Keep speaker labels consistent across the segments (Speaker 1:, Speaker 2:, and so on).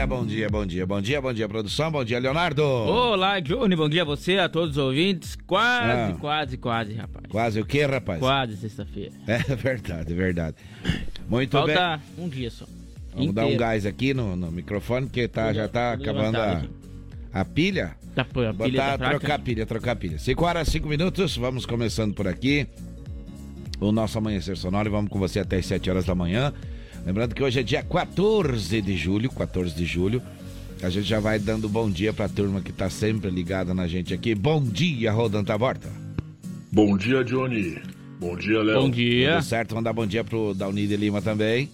Speaker 1: Dia, bom dia, bom dia, bom dia, bom dia, produção, bom dia, Leonardo.
Speaker 2: Olá, Johnny, bom dia a você, a todos os ouvintes. Quase,
Speaker 1: Ah.
Speaker 2: quase, quase, rapaz.
Speaker 1: Quase o quê, rapaz?
Speaker 2: Quase sexta-feira.
Speaker 1: É verdade, é verdade. Muito bem.
Speaker 2: Falta um dia só.
Speaker 1: Vamos dar um
Speaker 2: Inteiro.
Speaker 1: gás aqui no, no microfone, porque tá, já tá acabando a,
Speaker 2: aqui.
Speaker 1: a pilha.
Speaker 2: Tá, pô, a pilha
Speaker 1: Botar,
Speaker 2: tá fraca.
Speaker 1: trocar a pilha, trocar a pilha. 5 horas, 5 minutos, vamos começando por aqui. O nosso amanhecer sonoro e vamos com você até as 7 horas da manhã. Lembrando que hoje é dia 14 de julho, 14 de julho. A gente já vai dando bom dia pra turma que tá sempre ligada na gente aqui. Bom dia, Rodando Taborta.
Speaker 3: Bom dia, Johnny. Bom dia, Léo.
Speaker 2: Bom dia.
Speaker 1: Tudo certo? Vamos dar bom dia pro Dauni de Lima também.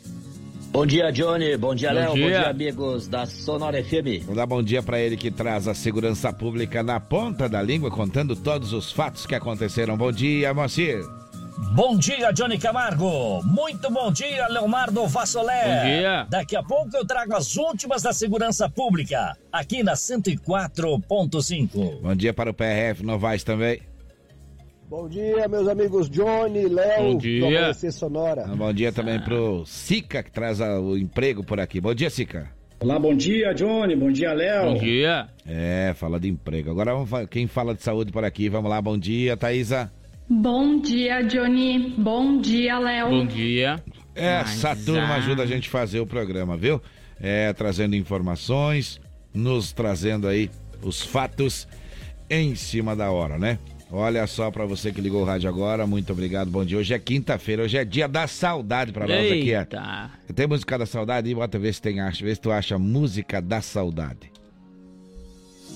Speaker 4: Bom dia, Johnny. Bom dia, Léo. Bom
Speaker 2: dia.
Speaker 4: dia, amigos da Sonora FM.
Speaker 1: Vamos dar bom dia pra ele que traz a segurança pública na ponta da língua, contando todos os fatos que aconteceram. Bom dia, Moacir.
Speaker 5: Bom dia, Johnny Camargo. Muito bom dia, Leonardo Vassolé.
Speaker 2: Bom dia.
Speaker 5: Daqui a pouco eu trago as últimas da segurança pública, aqui na 104.5.
Speaker 1: Bom dia para o PRF Novaes também.
Speaker 6: Bom dia, meus amigos Johnny, Léo,
Speaker 2: Bom dia.
Speaker 6: Sonora.
Speaker 1: Bom dia também pro Sica, que traz o emprego por aqui. Bom dia, Sica.
Speaker 7: Olá, bom dia, Johnny. Bom dia, Léo.
Speaker 2: Bom dia.
Speaker 1: É, fala de emprego. Agora vamos quem fala de saúde por aqui. Vamos lá, bom dia, Thaísa.
Speaker 8: Bom dia, Johnny. Bom dia, Léo.
Speaker 2: Bom dia.
Speaker 1: Essa
Speaker 2: Mas,
Speaker 1: turma
Speaker 2: ah,
Speaker 1: ajuda a gente a fazer o programa, viu? É, trazendo informações, nos trazendo aí os fatos em cima da hora, né? Olha só pra você que ligou o rádio agora, muito obrigado, bom dia. Hoje é quinta-feira, hoje é dia da saudade pra nós aqui. é. Tem música da saudade? Bota ver se tem, acha, vê se tu acha música da saudade.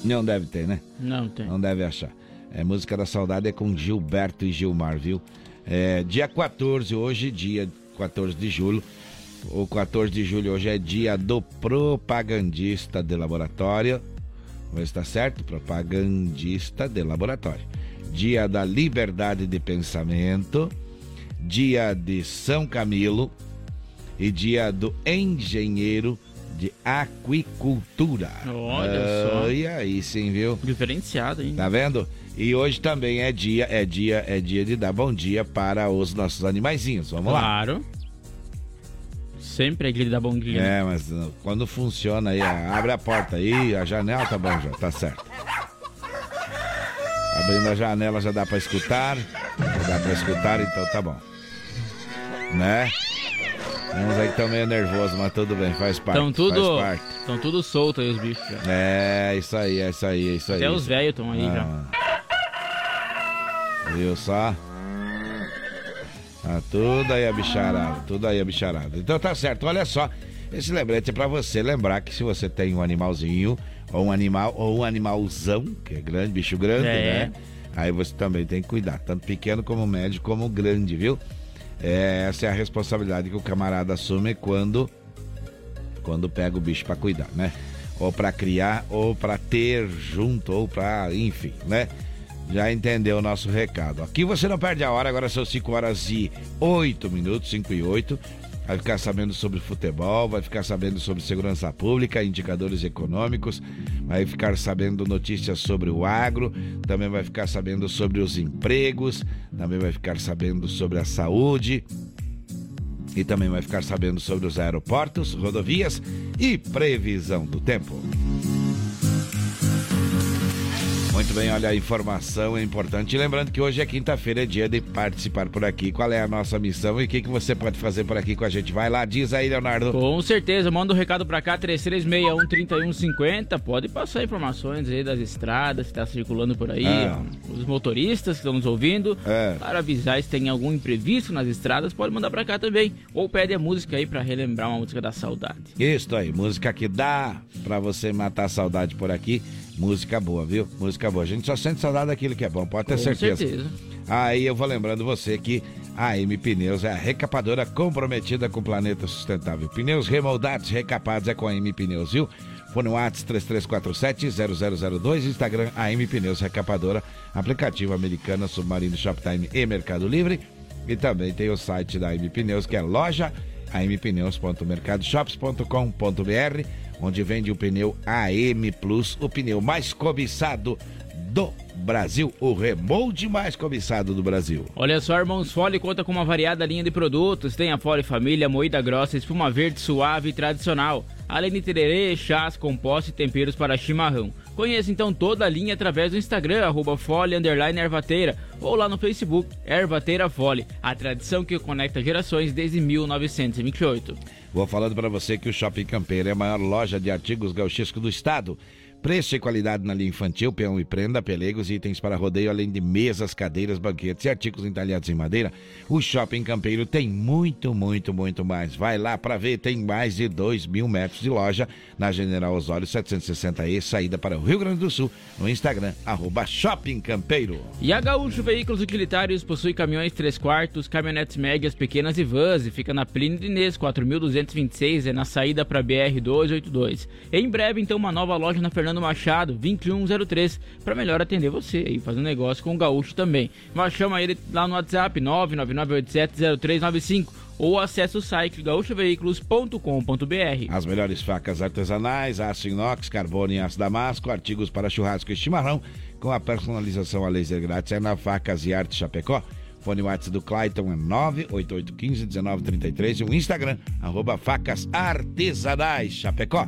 Speaker 1: Não deve ter, né?
Speaker 2: Não tem.
Speaker 1: Não deve achar. É, música da saudade é com Gilberto e Gilmar, viu? É, dia 14, hoje, dia 14 de julho. O 14 de julho hoje é dia do propagandista de laboratório. Vamos ver se tá certo? Propagandista de laboratório. Dia da liberdade de pensamento. Dia de São Camilo. E dia do engenheiro de aquicultura.
Speaker 2: Olha só.
Speaker 1: E aí sim, viu?
Speaker 2: Diferenciado, hein?
Speaker 1: Tá vendo? E hoje também é dia, é dia, é dia de dar bom dia para os nossos animaizinhos. Vamos lá.
Speaker 2: Claro. Sempre é dia de dar bom dia.
Speaker 1: É, mas uh, quando funciona aí, abre a porta aí, a janela tá bom já, tá certo. Abrindo a janela já dá pra escutar. Já dá pra escutar, então tá bom. Né? Uns aí estão meio nervosos, mas tudo bem, faz parte.
Speaker 2: Estão tudo,
Speaker 1: Faz parte.
Speaker 2: estão tudo solto aí os bichos. já.
Speaker 1: É, isso aí, é isso aí, é isso aí.
Speaker 2: Até os velhos estão aí já.
Speaker 1: Viu só? Ah, tudo aí a bicharada, tudo aí a bicharada. Então tá certo, olha só. Esse lembrete é pra você lembrar que se você tem um animalzinho, ou um animal, ou um animalzão, que é grande, bicho grande,
Speaker 2: É.
Speaker 1: né? Aí você também tem que cuidar, tanto pequeno como médio, como grande, viu? É, essa é a responsabilidade que o camarada assume quando quando pega o bicho pra cuidar, né? Ou pra criar, ou pra ter junto, ou pra, enfim, né? Já entendeu o nosso recado. Aqui você não perde a hora, agora são 5 horas e 8 minutos, 5 e 8. Vai ficar sabendo sobre futebol, vai ficar sabendo sobre segurança pública, indicadores econômicos, vai ficar sabendo notícias sobre o agro, também vai ficar sabendo sobre os empregos, também vai ficar sabendo sobre a saúde, e também vai ficar sabendo sobre os aeroportos, rodovias e previsão do tempo. Muito bem, olha, a informação é importante. E lembrando que hoje é quinta-feira, é dia de participar por aqui. Qual é a nossa missão e o que, que você pode fazer por aqui com a gente? Vai lá, diz aí, Leonardo.
Speaker 2: Com certeza, manda um recado pra cá, 3361-3150. Pode passar informações aí das estradas que tá circulando por aí,
Speaker 1: Ah.
Speaker 2: os motoristas que estão nos ouvindo.
Speaker 1: É.
Speaker 2: Para avisar se tem algum imprevisto nas estradas, pode mandar pra cá também. Ou pede a música aí pra relembrar uma música da saudade.
Speaker 1: Isso aí, música que dá pra você matar a saudade por aqui. Música boa, viu? Música boa. A gente só sente saudade daquilo que é bom, pode ter
Speaker 2: Com
Speaker 1: certeza.
Speaker 2: certeza.
Speaker 1: Aí eu vou lembrando você que a M Pneus é a recapadora comprometida com o planeta sustentável. Pneus remoldados, recapados é com a M Pneus, viu? Fone WhatsApp 3347-0002, Instagram AM Pneus Recapadora, aplicativo Americana, Submarino Shoptime e Mercado Livre. E também tem o site da AM Pneus, que é loja ampneus.mercadoshops.com.br, onde vende o pneu AM Plus, o pneu mais cobiçado do Brasil, o remold mais cobiçado do Brasil.
Speaker 2: Olha só, Irmãos Fole conta com uma variada linha de produtos. Tem a Fole Família, moída grossa, espuma verde suave e tradicional. Além de tererê, chás, compostos e temperos para chimarrão. Conheça então toda a linha através do Instagram, arroba Fole, Ervateira, ou lá no Facebook, Ervateira Fole, a tradição que conecta gerações desde 1928.
Speaker 1: Vou falando para você que o Shopping Campeiro é a maior loja de artigos gauchescos do estado. Preço e qualidade na linha infantil, peão e prenda, pelegos e itens para rodeio, além de mesas, cadeiras, banquetes e artigos entalhados em madeira. O Shopping Campeiro tem muito, muito, muito mais. Vai lá para ver, tem mais de 2 mil metros de loja na General Osório 760E, saída para o Rio Grande do Sul, no Instagram, arroba Shopping Campeiro.
Speaker 2: E a Gaúcho Veículos Utilitários possui caminhões 3 quartos, caminhonetes médias, pequenas e vans e fica na Plínio de Inês 4226, é na saída para BR 282. Em breve, então, uma nova loja na Fernando Machado 2103 para melhor atender você e fazer um negócio com o Gaúcho também. Mas chama ele lá no WhatsApp 999870395 ou acesse o site gaúchoveículos.com.br.
Speaker 1: As melhores facas artesanais, aço inox, carbono e aço damasco, artigos para churrasco e chimarrão, com a personalização a laser grátis é na Facas e Arte Chapecó. Fone WhatsApp do Clayton é 988151933 e o Instagram, arroba facas artesanais Chapecó.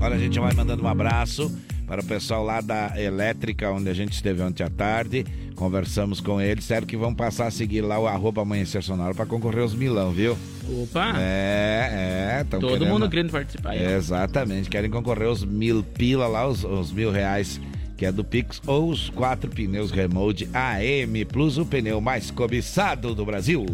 Speaker 1: Olha, a gente vai mandando um abraço para o pessoal lá da Elétrica, onde a gente esteve ontem à tarde. Conversamos com eles. Sério que vão passar a seguir lá o arroba Amanhecer Sonoro para concorrer aos milão, viu?
Speaker 2: Opa!
Speaker 1: É, é.
Speaker 2: Todo querendo... mundo querendo participar.
Speaker 1: É, exatamente. Querem concorrer aos mil pila lá, os, os mil reais que é do Pix, ou os quatro pneus Remote AM Plus, o pneu mais cobiçado do Brasil.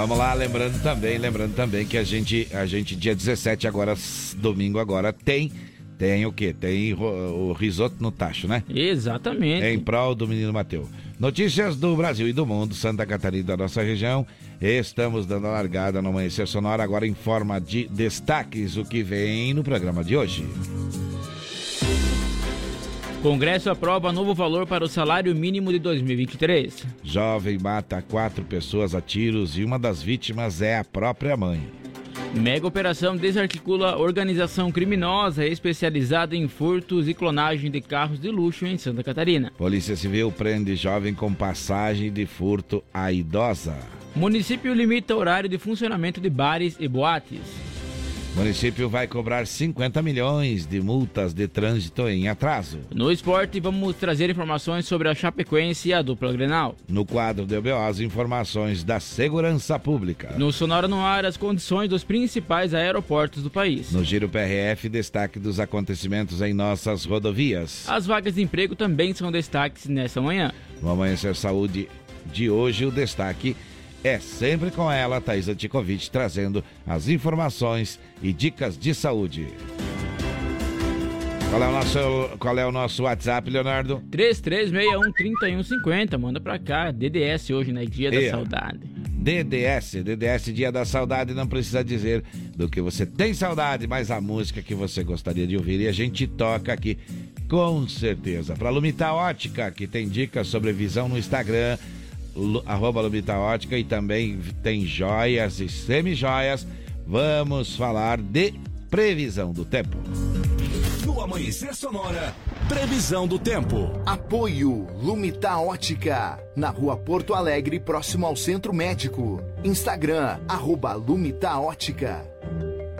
Speaker 1: Vamos lá, lembrando também, lembrando também que a gente, a gente dia 17 agora, domingo agora, tem tem o quê? Tem o, risoto no tacho, né?
Speaker 2: Exatamente.
Speaker 1: Em prol do menino Mateu. Notícias do Brasil e do mundo, Santa Catarina da nossa região. Estamos dando a largada no Amanhecer Sonora, agora em forma de destaques, o que vem no programa de hoje.
Speaker 2: Congresso aprova novo valor para o salário mínimo de 2023.
Speaker 1: Jovem mata quatro pessoas a tiros e uma das vítimas é a própria mãe.
Speaker 2: Mega operação desarticula organização criminosa especializada em furtos e clonagem de carros de luxo em Santa Catarina.
Speaker 1: Polícia Civil prende jovem com passagem de furto à idosa.
Speaker 2: Município limita horário de funcionamento de bares e boates.
Speaker 1: O município vai cobrar 50 milhões de multas de trânsito em atraso.
Speaker 2: No esporte, vamos trazer informações sobre a Chapecoense e a dupla Grenal.
Speaker 1: No quadro do EBO, as informações da segurança pública.
Speaker 2: No Sonora no Ar, as condições dos principais aeroportos do país.
Speaker 1: No Giro PRF, destaque dos acontecimentos em nossas rodovias.
Speaker 2: As vagas de emprego também são destaques nessa manhã.
Speaker 1: No Amanhecer Saúde de hoje, o destaque é sempre com ela, Thaisa Ticovic, trazendo as informações e dicas de saúde. Qual é o nosso, qual é o nosso WhatsApp, Leonardo?
Speaker 2: 3361-3150. Manda pra cá. DDS hoje, né? Dia da Saudade.
Speaker 1: DDS, DDS Dia da Saudade. Não precisa dizer do que você tem saudade, mas a música que você gostaria de ouvir. E a gente toca aqui, com certeza. Pra Lumita Ótica, que tem dicas sobre visão no Instagram arroba Lubita Ótica e também tem joias e semi-joias. Vamos falar de previsão do tempo.
Speaker 9: No Amanhecer Sonora, previsão do tempo.
Speaker 10: Apoio Lumita Ótica, na rua Porto Alegre, próximo ao Centro Médico. Instagram, arroba Lumita Ótica.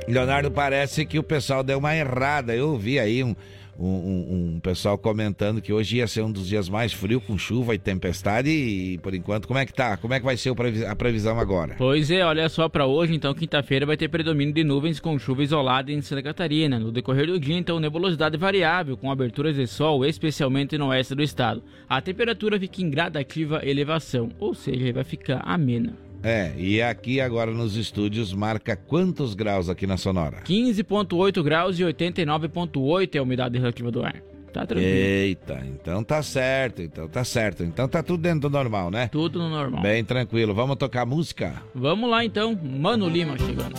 Speaker 1: Leonardo, parece que o pessoal deu uma errada. Eu vi aí um, um, um, um, pessoal comentando que hoje ia ser um dos dias mais frios com chuva e tempestade e por enquanto como é que tá? Como é que vai ser a previsão agora?
Speaker 2: Pois é, olha só para hoje, então quinta-feira vai ter predomínio de nuvens com chuva isolada em Santa Catarina. No decorrer do dia, então nebulosidade variável com aberturas de sol, especialmente no oeste do estado. A temperatura fica em gradativa elevação, ou seja, vai ficar amena.
Speaker 1: É, e aqui agora nos estúdios marca quantos graus aqui na Sonora?
Speaker 2: 15,8 graus e 89,8 é a umidade relativa do ar. Tá tranquilo.
Speaker 1: Eita, então tá certo, então tá certo. Então tá tudo dentro do normal, né?
Speaker 2: Tudo no normal.
Speaker 1: Bem tranquilo. Vamos tocar música?
Speaker 2: Vamos lá então, Mano Lima chegando.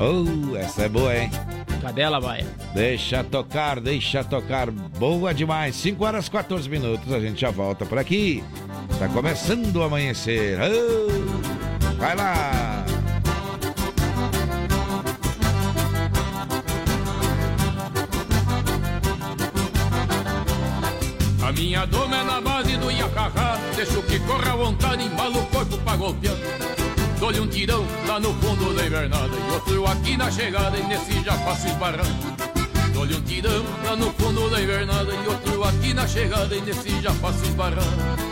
Speaker 1: Oh, essa é boa, hein?
Speaker 2: Cadela Baia.
Speaker 1: Deixa tocar, deixa tocar. Boa demais. 5 horas 14 minutos. A gente já volta por aqui. Tá começando o amanhecer. Oh, vai lá.
Speaker 11: A minha doma é na base do Iacacá Deixo que corra à vontade, embala o corpo pra golpear. Dou-lhe um tirão lá no fundo da invernada E outro aqui na chegada e nesse já faço esbarrar Dou-lhe um tirão lá no fundo da invernada E outro aqui na chegada e nesse já faço esbarrar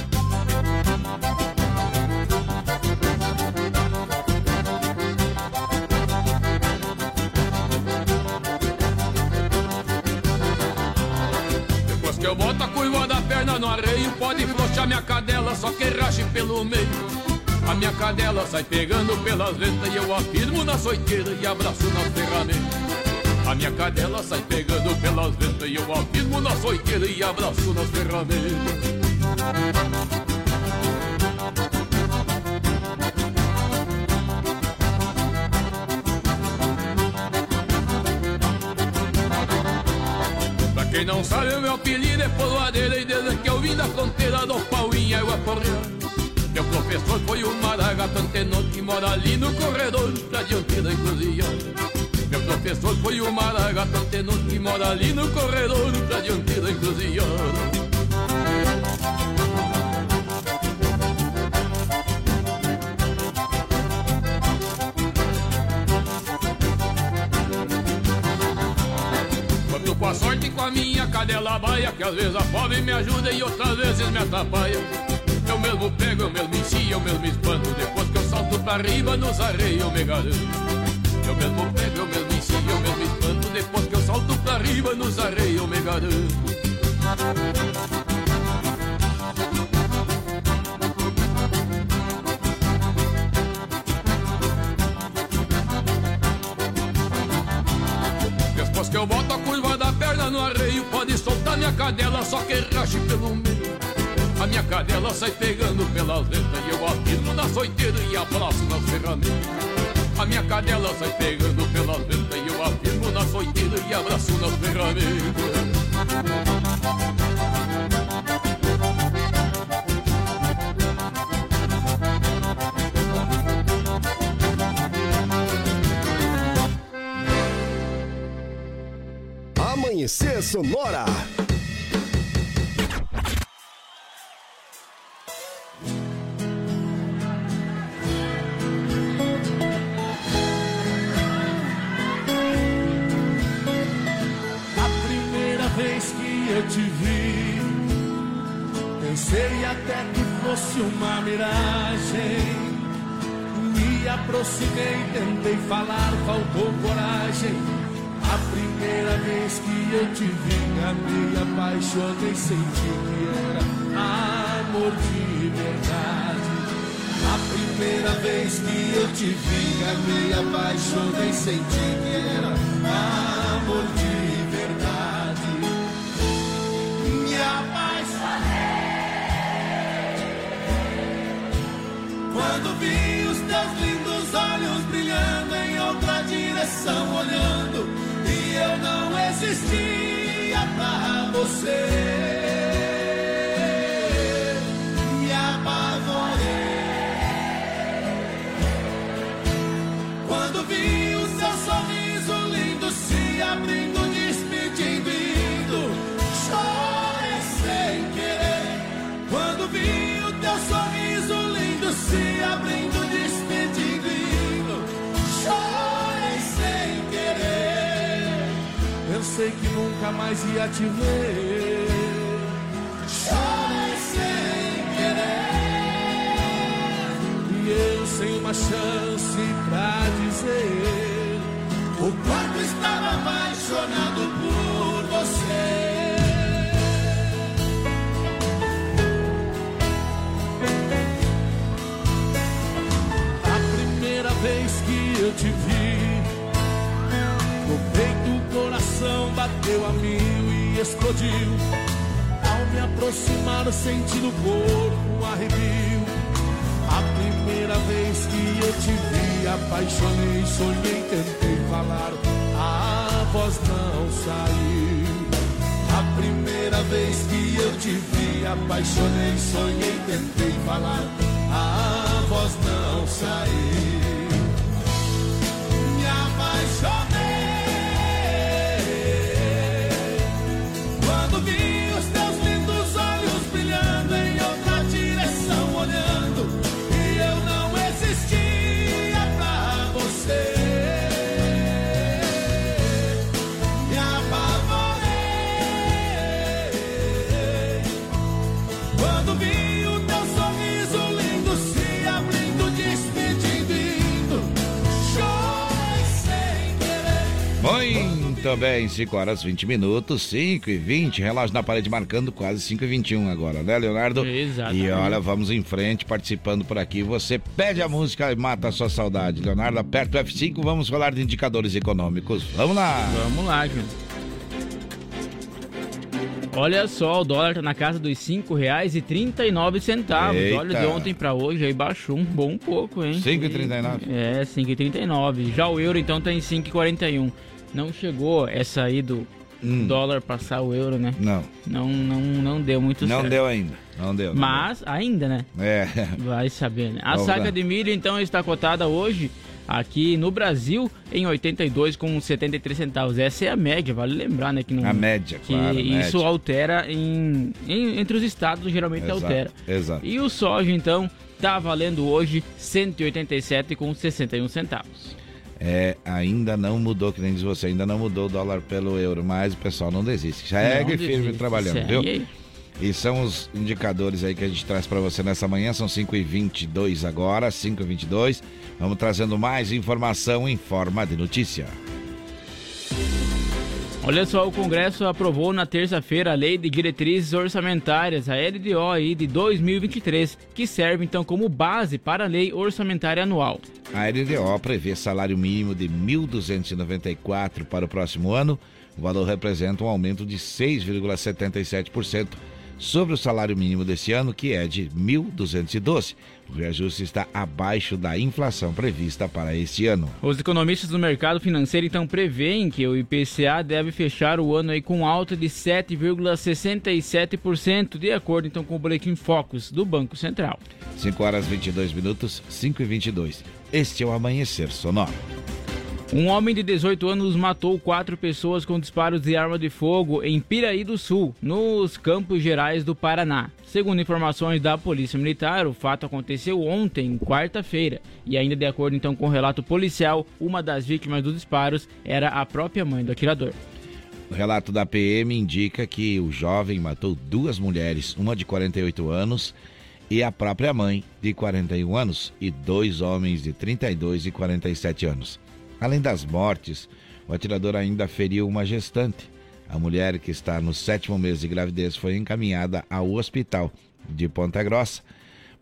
Speaker 11: Pode flochar minha cadela, só que rache pelo meio. A minha cadela sai pegando pelas ventas E eu afirmo na soiteira e abraço nas ferramentas A minha cadela sai pegando pelas ventas E eu afirmo na soiteira e abraço nas ferramentas não sabe, o meu apelido é Poloadeira E desde que eu vim da fronteira do pau em água correndo Meu professor foi o Maragato Antenor Que mora ali no corredor da diante da encruzilhada Meu professor foi o Maragato Antenor Que mora ali no corredor da diante da encruzilhada cadela baia Que às vezes a pobre me ajuda e outras vezes me atrapalha. Eu mesmo pego, eu mesmo ensino, eu mesmo espanto. Depois que eu salto pra riba nos arreios eu me garanto. Eu mesmo pego, eu mesmo ensino, eu mesmo espanto. Depois que eu salto pra riba nos arreios eu me garanto. Que eu boto a curva da perna no arreio Soltar minha cadela, só que rache pelo meio. A minha cadela sai pegando pelas letras E eu afirmo na soiteira e abraço nas ferramentas A minha cadela sai pegando pelas letras E eu afirmo na soiteira e abraço nas ferramentas
Speaker 6: Amanhecer Sonora.
Speaker 12: A primeira vez que eu te vi, pensei até que fosse uma miragem. Me aproximei, tentei falar, faltou coragem. Eu te vi, me apaixonei, senti que era amor de verdade. A primeira vez que eu te vi, me apaixonei, senti que era amor de verdade. Me apaixonei quando vi os teus lindos olhos brilhando em outra direção, olhando existia pra você. Me apavorei quando vi o seu sorriso lindo se abrindo, Pensei que nunca mais ia te ver.
Speaker 13: chorei sem querer.
Speaker 11: E eu sem uma chance pra dizer
Speaker 13: o quanto estava apaixonado por você.
Speaker 11: A primeira vez que eu te vi, coração bateu a mil e explodiu. Ao me aproximar, senti no corpo um arrepio. A primeira vez que eu te vi, apaixonei, sonhei, tentei falar, a voz não saiu. A primeira vez que eu te vi, apaixonei, sonhei, tentei falar, a voz não saiu.
Speaker 13: Me apaixonei quando
Speaker 1: bem, 5 horas 20 minutos, 5 e 20, relógio na parede marcando quase 5 e 21 agora, né, Leonardo?
Speaker 2: Exatamente.
Speaker 1: E olha, vamos em frente, participando por aqui. Você pede a música e mata a sua saudade. Leonardo, aperta o F5, vamos falar de indicadores econômicos. Vamos lá!
Speaker 2: Vamos lá, Júnior. Olha só, o dólar tá na casa dos R$ 5,39.
Speaker 1: Eita.
Speaker 2: Olha, de ontem para hoje aí baixou um bom pouco, hein?
Speaker 1: 5,39?
Speaker 2: É, 5,39. Já o euro então tá em 5,41. Não chegou essa aí do dólar passar o euro, né?
Speaker 1: Hum. Não.
Speaker 2: Não, não, não deu muito
Speaker 1: Não
Speaker 2: certo.
Speaker 1: deu ainda. Não deu. não
Speaker 2: Mas ainda, né?
Speaker 1: deu. É.
Speaker 2: Vai saber, né? A
Speaker 1: Vamos
Speaker 2: saca
Speaker 1: lá.
Speaker 2: de milho, então, está cotada hoje aqui no Brasil em 82,73 centavos. Essa é a média, vale lembrar, né? Que não,
Speaker 1: A média,
Speaker 2: que
Speaker 1: claro,
Speaker 2: isso
Speaker 1: média.
Speaker 2: altera em, em- entre os estados, geralmente
Speaker 1: Exato,
Speaker 2: altera.
Speaker 1: exato.
Speaker 2: E o soja, então, tá valendo hoje 187,61 centavos.
Speaker 1: É, ainda não mudou, que nem diz você, ainda não mudou o dólar pelo euro, mas o pessoal não desiste. Segue
Speaker 2: Não
Speaker 1: firme trabalhando,
Speaker 2: segue
Speaker 1: viu?
Speaker 2: aí.
Speaker 1: E são os indicadores aí que a gente traz para você nessa manhã, são 5 e 22 agora, 5 e 22 Vamos trazendo mais informação em forma de notícia.
Speaker 2: Olha só, o Congresso aprovou na terça-feira a Lei de Diretrizes Orçamentárias, a LDO de 2023, que serve então como base para a Lei Orçamentária Anual.
Speaker 1: A LDO prevê salário mínimo de 1.294 para o próximo ano. O valor representa um aumento de 6,77% sobre o salário mínimo desse ano, que é de 1.212. O reajuste está abaixo da inflação prevista para este ano.
Speaker 2: Os economistas do mercado financeiro então preveem que o IPCA deve fechar o ano aí com alta de 7,67%, de acordo então com o boletim Focus do Banco Central.
Speaker 1: 5 horas 22 minutos, 5 e 22. Este é o Amanhecer Sonoro.
Speaker 2: Um homem de 18 anos matou quatro pessoas com disparos de arma de fogo em Piraí do Sul, nos Campos Gerais do Paraná. Segundo informações da Polícia Militar, o fato aconteceu ontem, quarta-feira, e ainda de acordo então com o relato policial, uma das vítimas dos disparos era a própria mãe do atirador.
Speaker 1: O relato da PM indica que o jovem matou duas mulheres, uma de 48 anos e a própria mãe, de 41 anos, e dois homens de 32 e 47 anos. Além das mortes, o atirador ainda feriu uma gestante. A mulher, que está no sétimo mês de gravidez, foi encaminhada ao hospital de Ponta Grossa.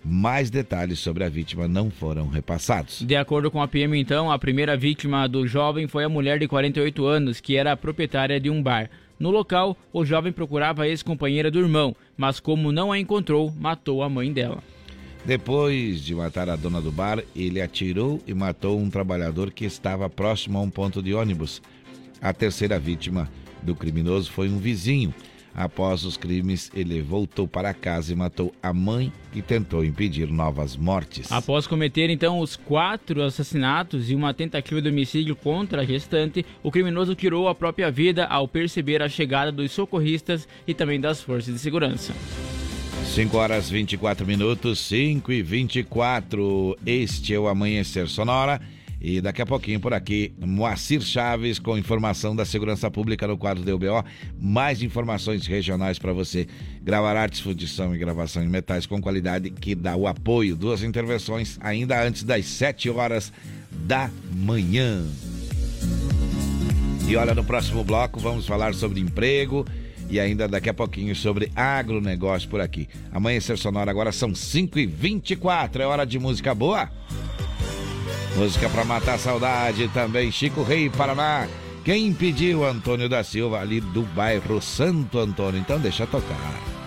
Speaker 1: Mais detalhes sobre a vítima não foram repassados.
Speaker 2: De acordo com a PM, então, a primeira vítima do jovem foi a mulher de 48 anos, que era a proprietária de um bar. No local, o jovem procurava a ex-companheira do irmão, mas como não a encontrou, matou a mãe dela.
Speaker 1: Depois de matar a dona do bar, ele atirou e matou um trabalhador que estava próximo a um ponto de ônibus. A terceira vítima do criminoso foi um vizinho. Após os crimes, ele voltou para casa e matou a mãe, que tentou impedir novas mortes.
Speaker 2: Após cometer então os quatro assassinatos e uma tentativa de homicídio contra a gestante, o criminoso tirou a própria vida ao perceber a chegada dos socorristas e também das forças de segurança.
Speaker 1: 5 horas 24 minutos, 5 e 24. Este é o Amanhecer Sonora.
Speaker 14: E daqui a pouquinho por aqui, Moacir Chaves com informação da segurança pública no quadro do UBO. Mais informações regionais para você. Gravar artes, fundição e gravação em metais com qualidade que dá o apoio. Duas intervenções ainda antes das 7 horas da manhã. E olha, no próximo bloco vamos falar sobre emprego e ainda daqui a pouquinho sobre agronegócio por aqui. Amanhecer Sonora agora são 5h24, é hora de música boa. Música para matar a saudade também, Chico Rei, Paraná. Quem pediu Antônio da Silva ali do bairro Santo Antônio, então deixa tocar.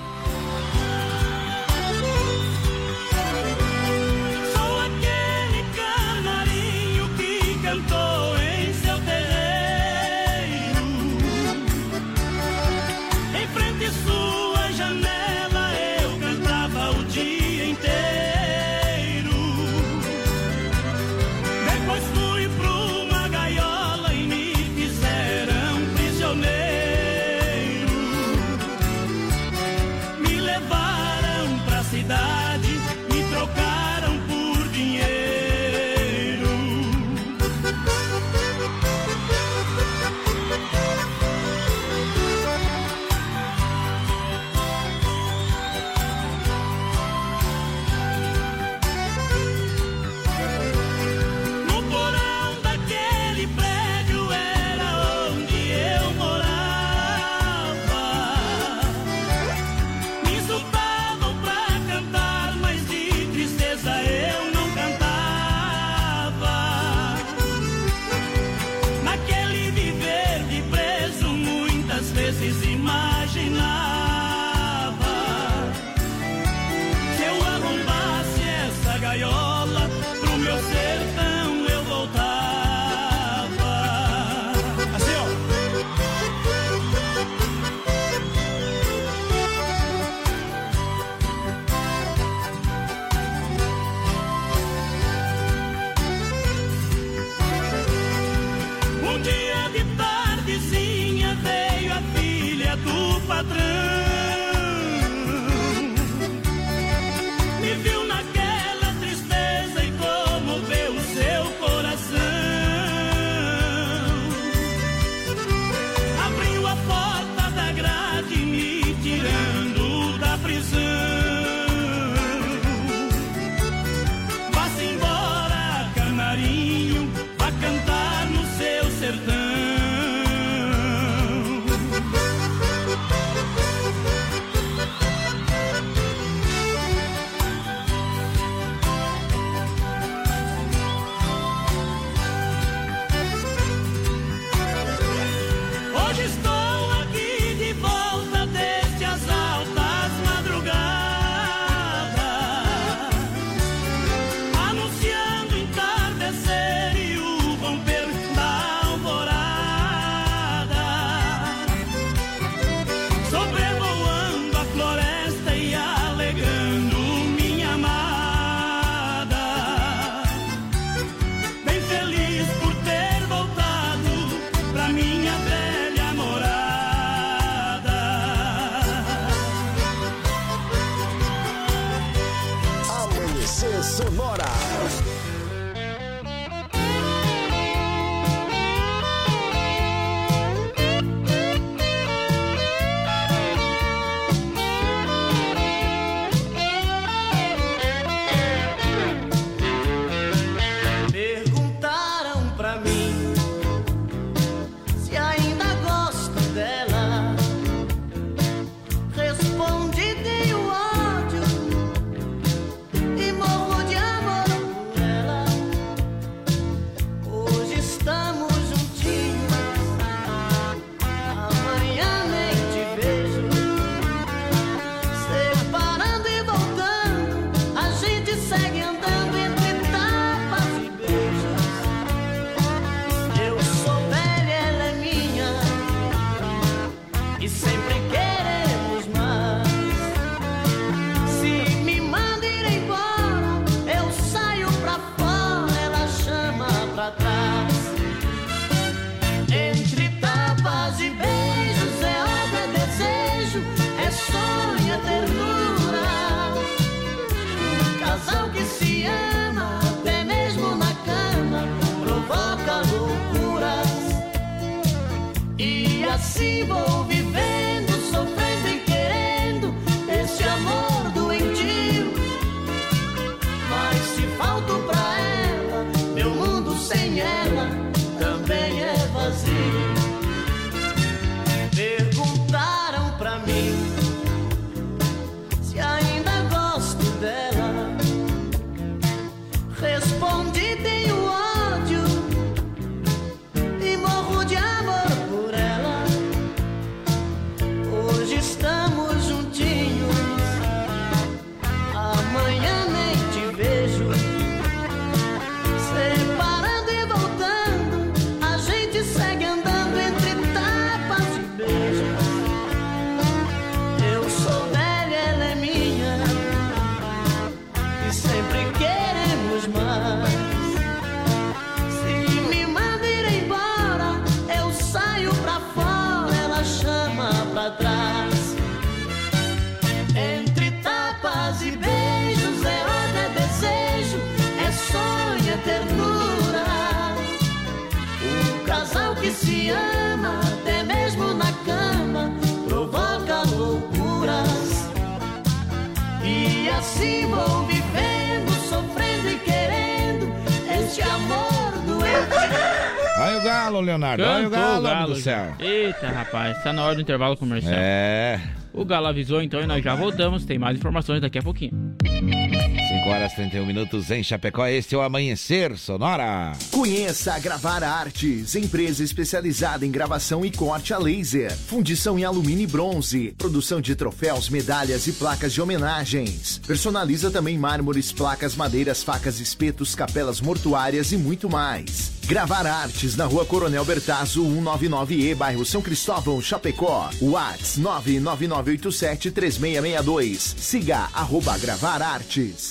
Speaker 1: Leonardo. Olha o
Speaker 2: Cantou
Speaker 1: galo,
Speaker 2: o galo
Speaker 1: do céu.
Speaker 2: Eita, rapaz, tá na hora do intervalo comercial.
Speaker 1: É.
Speaker 2: O Galo avisou então e nós já voltamos. Tem mais informações daqui a pouquinho.
Speaker 1: 5 horas e 31 minutos em Chapecó. Este é o Amanhecer Sonora.
Speaker 10: Conheça a Gravar Artes, empresa especializada em gravação e corte a laser, fundição em alumínio e bronze, produção de troféus, medalhas e placas de homenagens. Personaliza também mármores, placas, madeiras, facas, espetos, capelas mortuárias e muito mais. Gravar Artes na Rua Coronel Bertazzo, 199E, bairro São Cristóvão, Chapecó. Whats 999873662. Siga arroba Gravar Artes.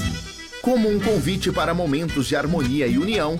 Speaker 10: Como um convite para momentos de harmonia e união,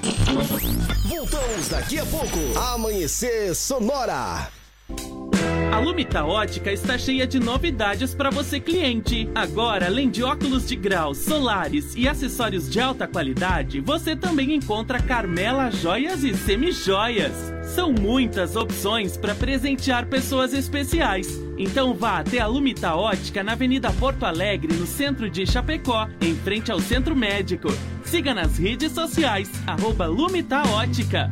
Speaker 15: Voltamos daqui a pouco. Amanhecer Sonora.
Speaker 16: A Lumita Ótica está cheia de novidades para você cliente. Agora, além de óculos de grau, solares e acessórios de alta qualidade, você também encontra Carmela Joias e Semijoias. São muitas opções para presentear pessoas especiais. Então vá até a Lumita Ótica na Avenida Porto Alegre, no centro de Chapecó, em frente ao Centro Médico. Siga nas redes sociais, arroba Lumita Ótica.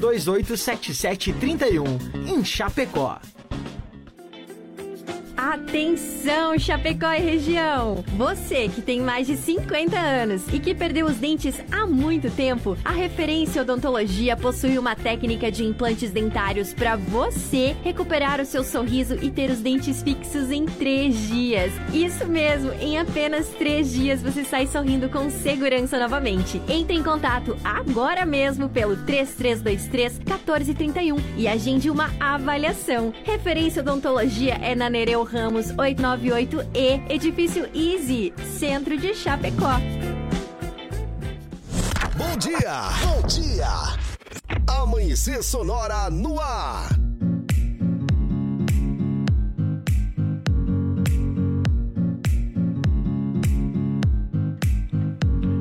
Speaker 17: 33287731 em Chapecó.
Speaker 18: Atenção, Chapecó e região! Você que tem mais de 50 anos e que perdeu os dentes há muito tempo, a Referência Odontologia possui uma técnica de implantes dentários para você recuperar o seu sorriso e ter os dentes fixos em três dias. Isso mesmo, em apenas três dias você sai sorrindo com segurança novamente. Entre em contato agora mesmo pelo 3323 1431 e agende uma avaliação. Referência Odontologia é na Nereu Ramos 898E, Edifício Easy, Centro de Chapecó.
Speaker 15: Bom dia! Bom dia! Amanhecer Sonora no ar.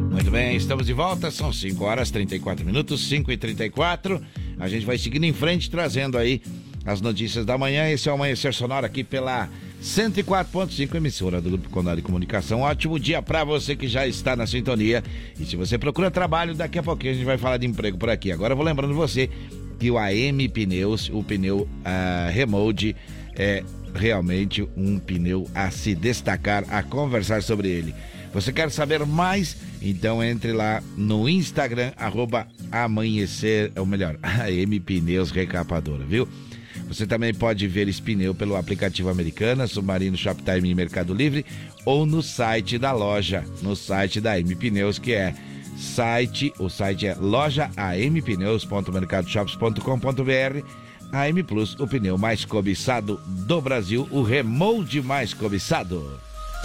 Speaker 1: Muito bem, estamos de volta, são 5 horas 34 minutos, 5 e 34 A gente vai seguindo em frente, trazendo aí as notícias da manhã. Esse é o Amanhecer Sonora aqui pela 104.5, emissora do Grupo Condado de Comunicação. Ótimo dia para você que já está na sintonia. E se você procura trabalho, daqui a pouquinho a gente vai falar de emprego por aqui. Agora eu vou lembrando você que o AM Pneus, o pneu uh, é realmente um pneu a se destacar, a conversar sobre ele. Você quer saber mais? Então entre lá no Instagram, arroba amanhecer, ou melhor, AM Pneus Recapadora, viu? Você também pode ver esse pneu pelo aplicativo Americana, Submarino Shoptime e Mercado Livre ou no site da loja, no site da AM Pneus, que é site, o site é loja ampneus.mercadoshops.com.br AM Plus, o pneu mais cobiçado do Brasil, o remold mais cobiçado.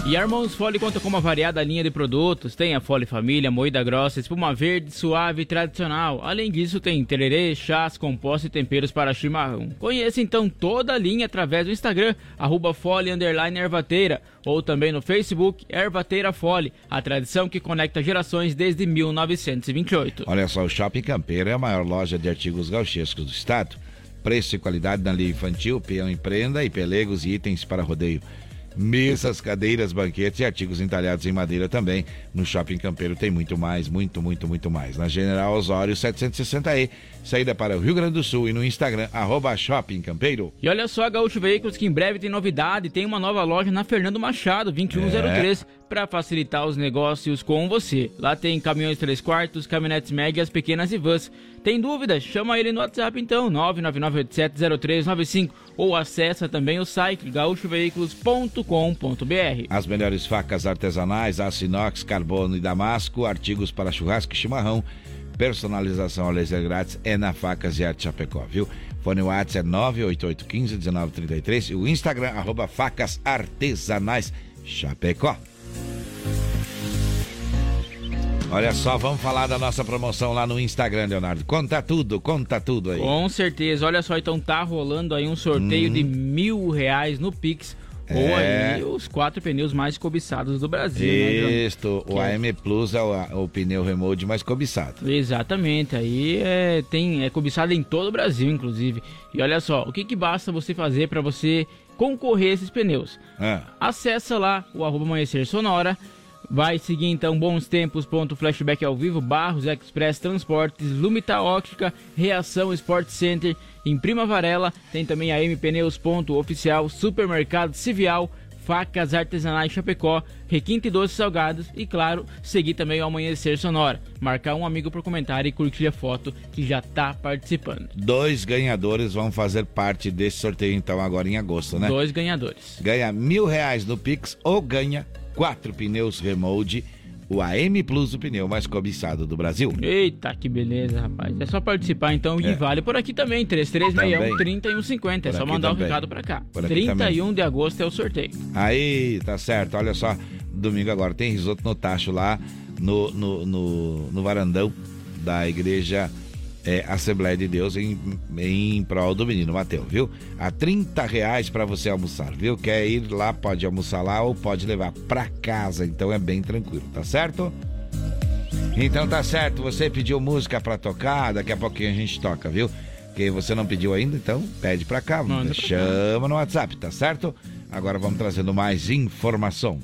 Speaker 2: E a Irmãos Fole conta com uma variada linha de produtos. Tem a Fole Família, moída grossa, espuma verde, suave e tradicional. Além disso, tem tererê, chás, compostos e temperos para chimarrão. Conheça então toda a linha através do Instagram, arroba Fole Ervateira, ou também no Facebook, Ervateira Fole, a tradição que conecta gerações desde 1928.
Speaker 1: Olha só, o Shopping Campeiro é a maior loja de artigos gauchescos do estado. Preço e qualidade na linha infantil, peão e prenda e pelegos e itens para rodeio mesas, cadeiras, banquetes e artigos entalhados em madeira também. No Shopping Campeiro tem muito mais, muito, muito, muito mais. Na General Osório 760E, saída para o Rio Grande do Sul e no Instagram, arroba Shopping Campeiro.
Speaker 2: E olha só, Gaúcho Veículos, que em breve tem novidade, tem uma nova loja na Fernando Machado, 2103, é. Para facilitar os negócios com você. Lá tem caminhões 3 quartos, caminhonetes médias, pequenas e vans. Tem dúvidas? Chama ele no WhatsApp então, 999870395 ou acessa também o site gaúchoveículos.com.br.
Speaker 1: As melhores facas artesanais, aço inox, carbono e damasco, artigos para churrasco e chimarrão, personalização a laser grátis é na Facas e Arte Chapecó, viu? Fone WhatsApp é 988151933 e o Instagram arroba facas artesanais Chapecó. Olha só, vamos falar da nossa promoção lá no Instagram, Leonardo. Conta tudo, conta tudo aí.
Speaker 2: Com certeza. Olha só, então tá rolando aí um sorteio hum. de mil reais no Pix. É. Ou aí os quatro pneus mais cobiçados do Brasil.
Speaker 1: Né, Isso, né, o AM Plus é o, o, pneu remote mais cobiçado.
Speaker 2: Exatamente, aí é, tem, é cobiçado em todo o Brasil, inclusive. E olha só, o que, que basta você fazer para você concorrer a esses pneus? É. Acessa lá o arroba amanhecer sonora Vai seguir então Bons Tempos, ponto flashback ao vivo, Barros Express Transportes, Lumita Óptica, Reação Sport Center, em Prima Varela, tem também a M Pneus, ponto oficial, Supermercado Civial, Facas Artesanais Chapecó, Requinte Doces Salgados e, claro, seguir também o Amanhecer Sonora. Marcar um amigo por comentário e curtir a foto que já está participando.
Speaker 1: Dois ganhadores vão fazer parte desse sorteio, então, agora em agosto, né?
Speaker 2: Dois ganhadores.
Speaker 1: Ganha mil reais no Pix ou ganha quatro pneus Remold, o AM Plus, o pneu mais cobiçado do Brasil.
Speaker 2: Eita, que beleza, rapaz. É só participar então e é. vale por aqui também, 3361 3150. É só mandar o um recado pra cá. Por 31 também. de agosto é o sorteio.
Speaker 1: Aí, tá certo. Olha só, domingo agora tem risoto no tacho lá no, no, no, no varandão da igreja é, Assembleia de Deus em, em prol do menino Mateus, viu? A 30 reais para você almoçar, viu? Quer ir lá, pode almoçar lá ou pode levar para casa, então é bem tranquilo, tá certo? Então tá certo, você pediu música para tocar, daqui a pouquinho a gente toca, viu? Que você não pediu ainda, então pede para cá, Manda chama no WhatsApp, tá certo? Agora vamos trazendo mais informação.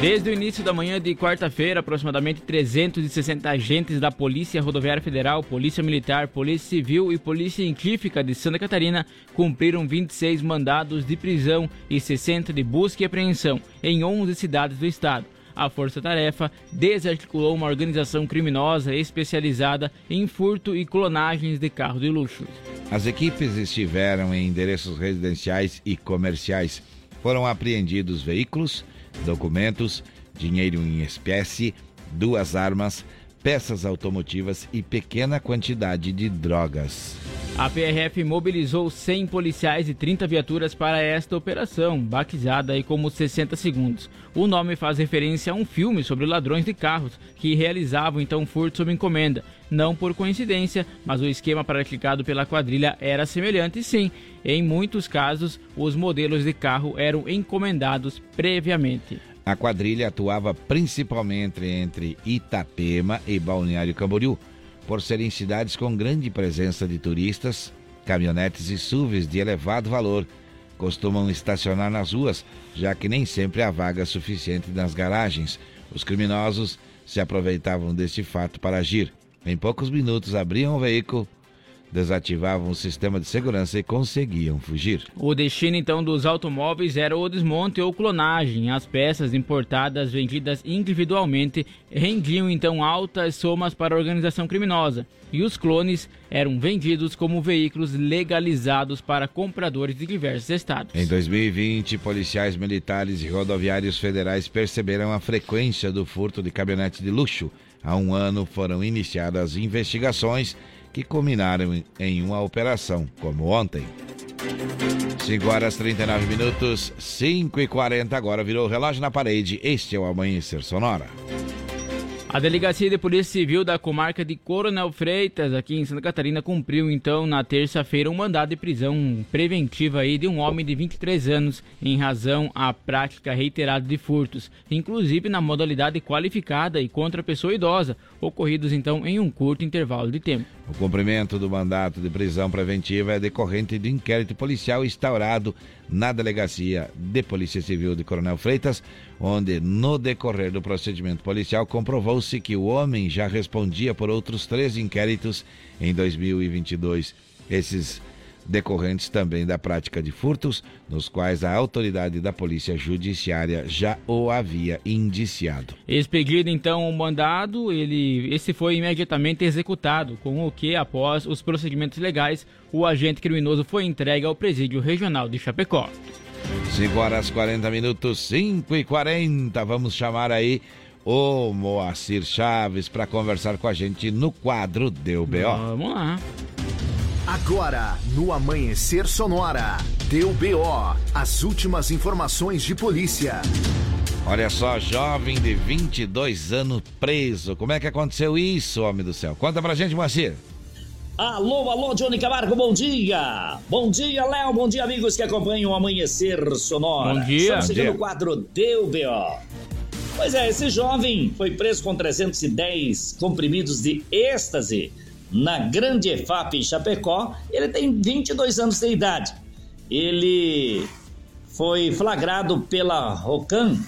Speaker 2: Desde o início da manhã de quarta-feira, aproximadamente 360 agentes da Polícia Rodoviária Federal, Polícia Militar, Polícia Civil e Polícia Científica de Santa Catarina cumpriram 26 mandados de prisão e 60 de busca e apreensão em 11 cidades do estado. A Força Tarefa desarticulou uma organização criminosa especializada em furto e clonagens de carros de luxo.
Speaker 1: As equipes estiveram em endereços residenciais e comerciais. Foram apreendidos veículos documentos, dinheiro em espécie, duas armas, peças automotivas e pequena quantidade de drogas.
Speaker 2: A PRF mobilizou 100 policiais e 30 viaturas para esta operação, batizada aí como 60 segundos. O nome faz referência a um filme sobre ladrões de carros que realizavam então furto sob encomenda. Não por coincidência, mas o esquema praticado pela quadrilha era semelhante sim. Em muitos casos, os modelos de carro eram encomendados previamente.
Speaker 1: A quadrilha atuava principalmente entre Itapema e Balneário Camboriú por serem cidades com grande presença de turistas, caminhonetes e SUVs de elevado valor costumam estacionar nas ruas, já que nem sempre há vaga suficiente nas garagens. Os criminosos se aproveitavam deste fato para agir. Em poucos minutos abriam o veículo, desativavam o sistema de segurança e conseguiam fugir.
Speaker 2: O destino então dos automóveis era o desmonte ou clonagem. As peças importadas vendidas individualmente rendiam então altas somas para a organização criminosa. E os clones eram vendidos como veículos legalizados para compradores de diversos estados.
Speaker 1: Em 2020, policiais militares e rodoviários federais perceberam a frequência do furto de caminhonetes de luxo. Há um ano foram iniciadas investigações que culminaram em uma operação, como ontem. 5 horas 39 minutos, 5 e 40 agora virou relógio na parede. Este é o Amanhecer Sonora.
Speaker 2: A Delegacia de Polícia Civil da comarca de Coronel Freitas, aqui em Santa Catarina, cumpriu então na terça-feira um mandado de prisão preventiva aí de um homem de 23 anos em razão à prática reiterada de furtos, inclusive na modalidade qualificada e contra pessoa idosa, ocorridos então em um curto intervalo de tempo.
Speaker 1: O cumprimento do mandato de prisão preventiva é decorrente de inquérito policial instaurado na Delegacia de Polícia Civil de Coronel Freitas, onde, no decorrer do procedimento policial, comprovou-se que o homem já respondia por outros três inquéritos em 2022. Esses decorrentes também da prática de furtos, nos quais a autoridade da Polícia Judiciária já o havia indiciado.
Speaker 2: Expedido então o mandado, ele, esse foi imediatamente executado, com o que, após os procedimentos legais, o agente criminoso foi entregue ao presídio regional de Chapecó.
Speaker 1: 5 horas 40 minutos, 5 e 40. Vamos chamar aí o Moacir Chaves para conversar com a gente no quadro Deu BO.
Speaker 2: Vamos lá.
Speaker 10: Agora, no Amanhecer Sonora, deu BO, as últimas informações de polícia.
Speaker 1: Olha só, jovem de 22 anos preso. Como é que aconteceu isso, homem do céu? Conta pra gente, Moacir.
Speaker 5: Alô, alô, Johnny Camargo, bom dia! Bom dia, Léo, bom dia, amigos que acompanham o Amanhecer Sonora.
Speaker 2: Bom dia.
Speaker 5: Estamos chegando no quadro Deu BO. Pois é, esse jovem foi preso com 310 comprimidos de êxtase na Grande EFAP em Chapecó. Ele tem 22 anos de idade. Ele foi flagrado pela ROCAN,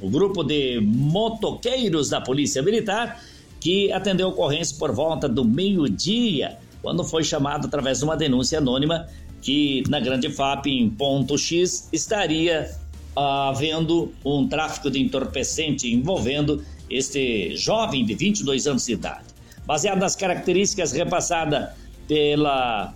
Speaker 5: o grupo de motoqueiros da Polícia Militar, que atendeu a ocorrência por volta do meio-dia, quando foi chamado através de uma denúncia anônima que na Grande FAP, em ponto X, estaria ah, havendo um tráfico de entorpecente envolvendo este jovem de 22 anos de idade. Baseado nas características repassadas pela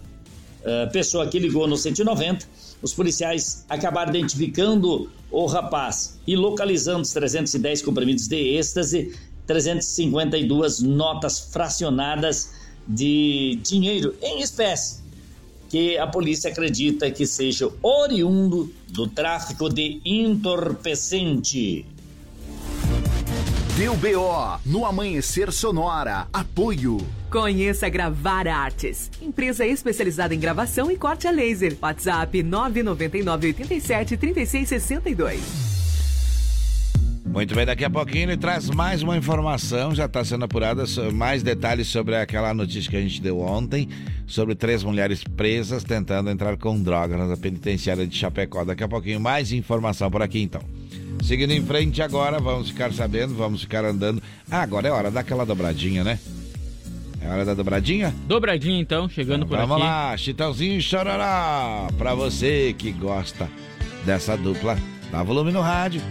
Speaker 5: uh, pessoa que ligou no 190, os policiais acabaram identificando o rapaz e localizando os 310 comprimidos de êxtase, 352 notas fracionadas de dinheiro em espécie, que a polícia acredita que seja oriundo do tráfico de entorpecente.
Speaker 10: Deu BO no Amanhecer Sonora. Apoio.
Speaker 19: Conheça Gravar Artes, empresa especializada em gravação e corte a laser. WhatsApp 999 87 3662.
Speaker 1: Muito bem, daqui a pouquinho ele traz mais uma informação, já está sendo apurada, mais detalhes sobre aquela notícia que a gente deu ontem, sobre três mulheres presas tentando entrar com drogas na penitenciária de Chapecó. Daqui a pouquinho mais informação por aqui então. Seguindo em frente agora, vamos ficar sabendo, vamos ficar andando. Ah, agora é hora daquela dobradinha, né? É hora da dobradinha?
Speaker 2: Dobradinha então, chegando por
Speaker 1: vamos
Speaker 2: aqui.
Speaker 1: Vamos lá, Chitãozinho e Chororó. Pra você que gosta dessa dupla, dá volume no rádio.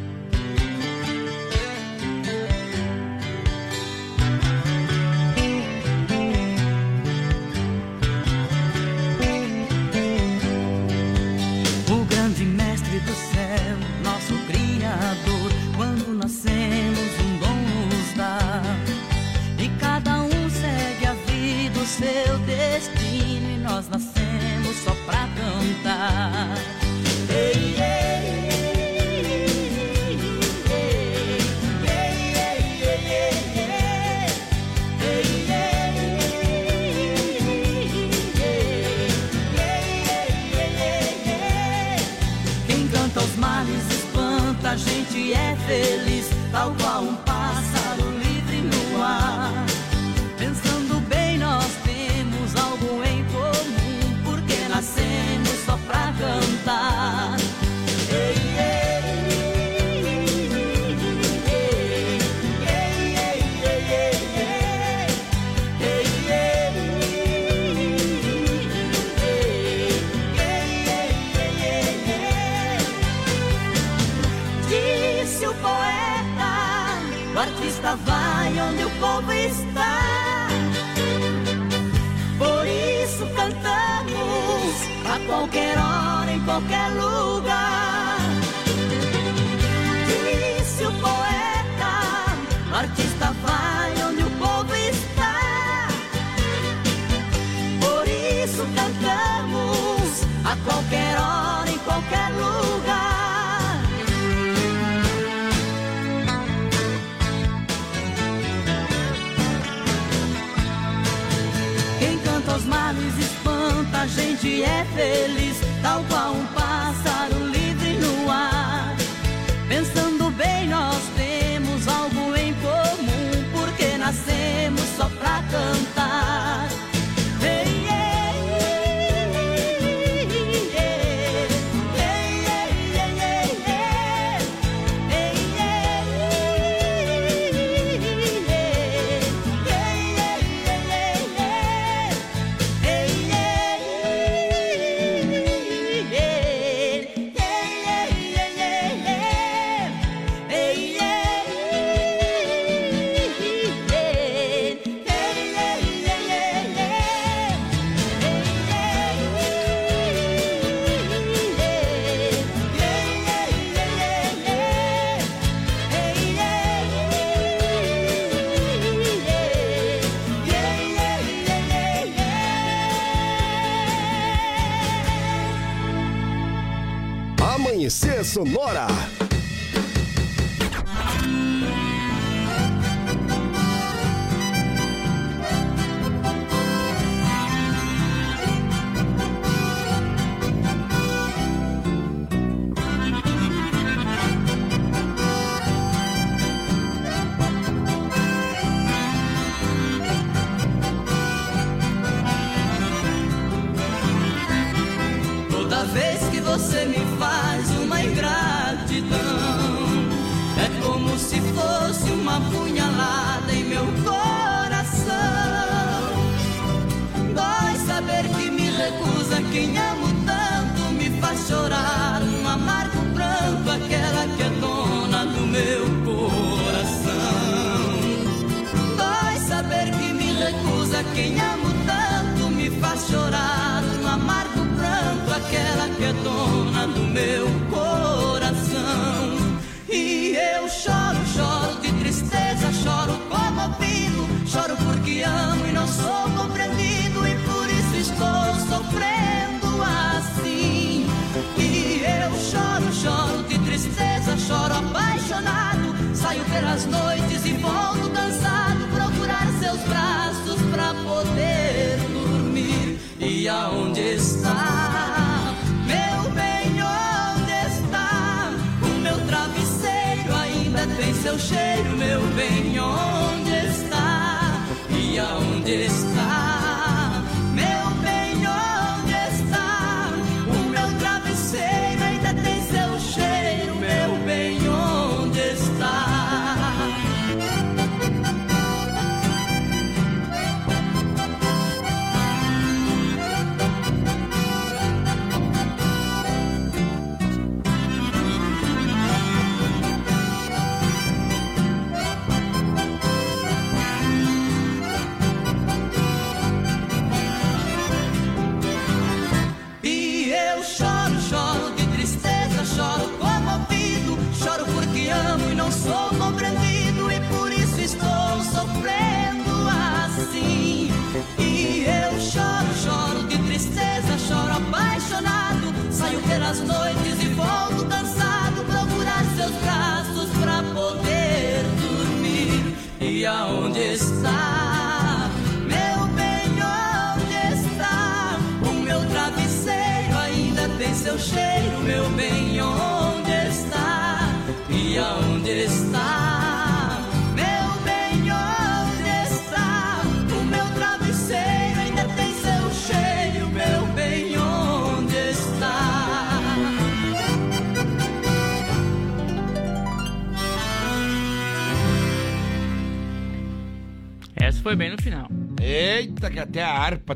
Speaker 15: Amanhecer Sonora.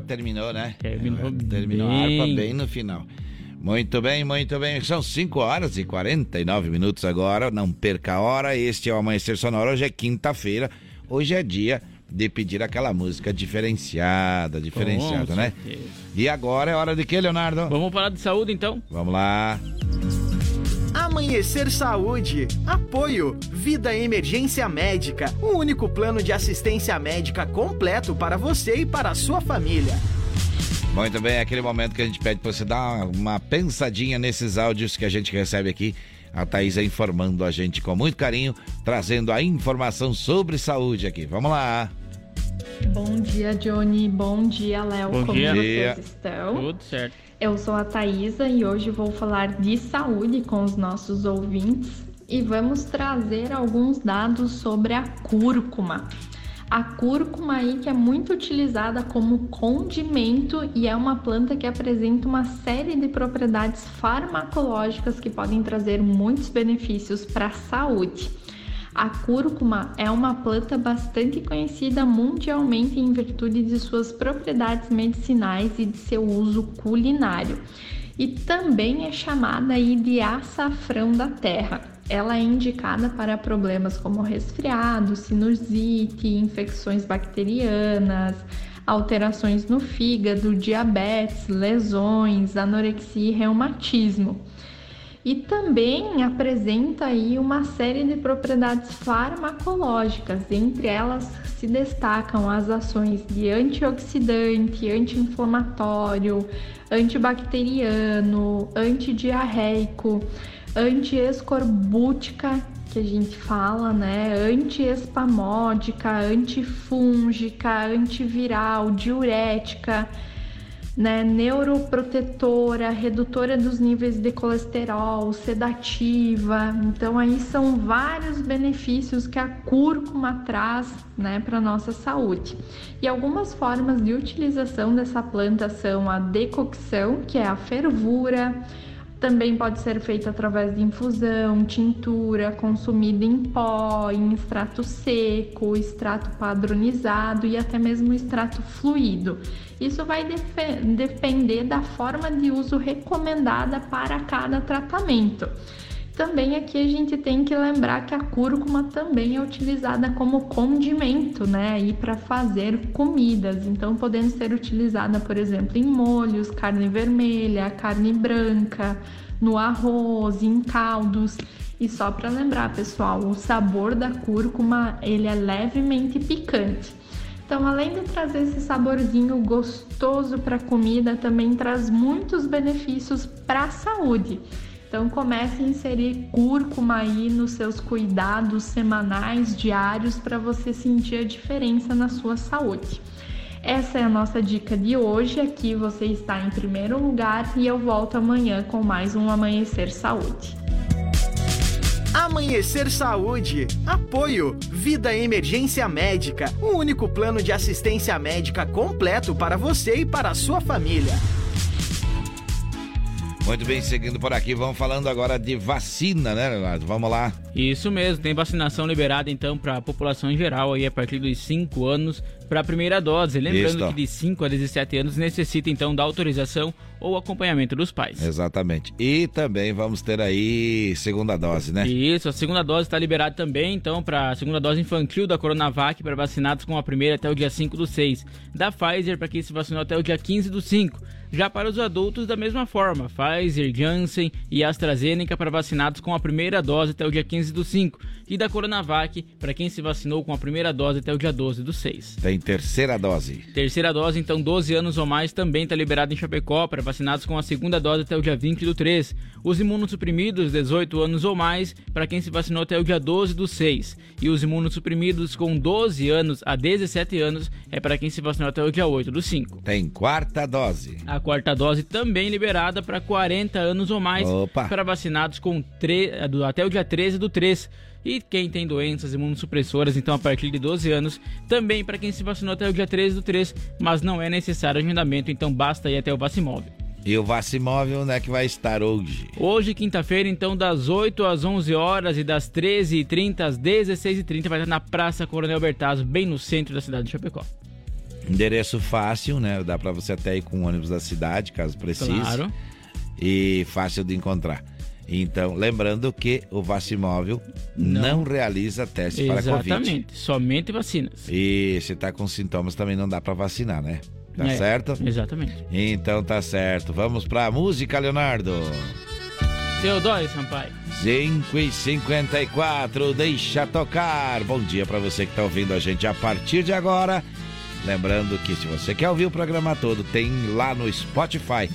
Speaker 1: Terminou, né?
Speaker 2: Terminou
Speaker 1: Terminou a
Speaker 2: bem.
Speaker 1: harpa bem no final. Muito bem, muito bem. São 5 horas e 49 minutos agora. Não perca a hora. Este é o Amanhecer Sonoro. Hoje é quinta-feira. Hoje é dia de pedir aquela música diferenciada, diferenciada,
Speaker 2: Com
Speaker 1: né?
Speaker 2: certeza.
Speaker 1: E agora é hora de quê, Leonardo?
Speaker 2: Vamos falar de saúde então?
Speaker 1: Vamos lá.
Speaker 17: Amanhecer Saúde. Apoio. Vida Emergência Médica. O único plano de assistência médica completo para você e para a sua família.
Speaker 1: Muito bem, é aquele momento que a gente pede pra você dar uma pensadinha nesses áudios que a gente recebe aqui. A Thaisa informando a gente com muito carinho, trazendo a informação sobre saúde aqui. Vamos lá.
Speaker 8: Bom dia, Johnny. Bom dia, Léo.
Speaker 2: Bom
Speaker 8: Como
Speaker 2: dia.
Speaker 8: vocês estão?
Speaker 2: Tudo certo.
Speaker 8: Eu sou a Thaisa e hoje vou falar de saúde com os nossos ouvintes e vamos trazer alguns dados sobre a cúrcuma. A cúrcuma aí que é muito utilizada como condimento e é uma planta que apresenta uma série de propriedades farmacológicas que podem trazer muitos benefícios para a saúde. A cúrcuma é uma planta bastante conhecida mundialmente em virtude de suas propriedades medicinais e de seu uso culinário. E também é chamada aí de açafrão da terra. Ela é indicada para problemas como resfriado, sinusite, infecções bacterianas, alterações no fígado, diabetes, lesões, anorexia e reumatismo e também apresenta aí uma série de propriedades farmacológicas, entre elas se destacam as ações de antioxidante, anti-inflamatório, antibacteriano, antidiarreico, antiescorbútica, que a gente fala, né? Antiespamódica, antifúngica, antiviral, diurética né, neuroprotetora, redutora dos níveis de colesterol, sedativa. Então aí são vários benefícios que a cúrcuma traz, né, para nossa saúde. E algumas formas de utilização dessa planta são a decocção, que é a fervura, também pode ser feita através de infusão, tintura, consumida em pó, em extrato seco, extrato padronizado e até mesmo extrato fluido. Isso vai depender da forma de uso recomendada para cada tratamento. Também aqui a gente tem que lembrar que a cúrcuma também é utilizada como condimento, né, aí para fazer comidas. Então, podendo ser utilizada, por exemplo, em molhos, carne vermelha, carne branca, no arroz, em caldos. E só para lembrar, pessoal, o sabor da cúrcuma, ele é levemente picante. Então, além de trazer esse saborzinho gostoso para a comida, também traz muitos benefícios para a saúde. Então comece a inserir cúrcuma aí nos seus cuidados semanais, diários, para você sentir a diferença na sua saúde. Essa é a nossa dica de hoje. Aqui você está em primeiro lugar e eu volto amanhã com mais um Amanhecer Saúde.
Speaker 17: Amanhecer Saúde. Apoio. Vida Emergência Médica. O único plano de assistência médica completo para você e para a sua família.
Speaker 1: Muito bem, seguindo por aqui, vamos falando agora de vacina, né, Leonardo? Vamos lá.
Speaker 2: Isso mesmo, tem vacinação liberada então para a população em geral aí a partir dos 5 anos para a primeira dose. Lembrando Isso. que de 5 a 17 anos necessita então da autorização ou acompanhamento dos pais.
Speaker 1: Exatamente. E também vamos ter aí segunda dose, né?
Speaker 2: Isso, a segunda dose está liberada também, então, para a segunda dose infantil da Coronavac para vacinados com a primeira até o dia 5 do 6. Da Pfizer para quem se vacinou até o dia 15 do 5. Já para os adultos, da mesma forma, Pfizer, Janssen e AstraZeneca para vacinados com a primeira dose até o dia 15 do 5. E da Coronavac para quem se vacinou com a primeira dose até o dia 12 do 6.
Speaker 1: Tem terceira dose.
Speaker 2: Terceira dose, então 12 anos ou mais, também está liberado em Chapecó para vacinados com a segunda dose até o dia 20 do 3. Os imunossuprimidos, 18 anos ou mais, para quem se vacinou até o dia 12 do 6. E os imunossuprimidos com 12 anos a 17 anos é para quem se vacinou até o dia 8 do 5.
Speaker 1: Tem quarta dose.
Speaker 2: A quarta dose também liberada para 40 anos ou mais para vacinados com até o dia 13 do 3. E quem tem doenças imunossupressoras, então a partir de 12 anos, também para quem se vacinou até o dia 13 do 3, mas não é necessário agendamento, então basta ir até o Vacimóvel.
Speaker 1: E o Vacimóvel, onde é que vai estar hoje?
Speaker 2: Hoje, quinta-feira, então, das 8 às 11 horas e das 13h30 às 16h30, vai estar na Praça Coronel Bertazzo, bem no centro da cidade de Chapecó.
Speaker 1: Endereço fácil, né? Dá para você até ir com o ônibus da cidade, caso precise. Claro. E fácil de encontrar. Então, lembrando que o Vacimóvel não, não realiza teste
Speaker 2: Exatamente,
Speaker 1: para Covid.
Speaker 2: Exatamente, somente vacinas.
Speaker 1: E se está com sintomas também não dá para vacinar, né? Tá é, certo?
Speaker 2: Exatamente.
Speaker 1: Então tá certo. Vamos para a música, Leonardo.
Speaker 2: Teodoro Sampaio.
Speaker 1: 5 e 54, deixa tocar. Bom dia para você que está ouvindo a gente a partir de agora. Lembrando que se você quer ouvir o programa todo, tem lá no Spotify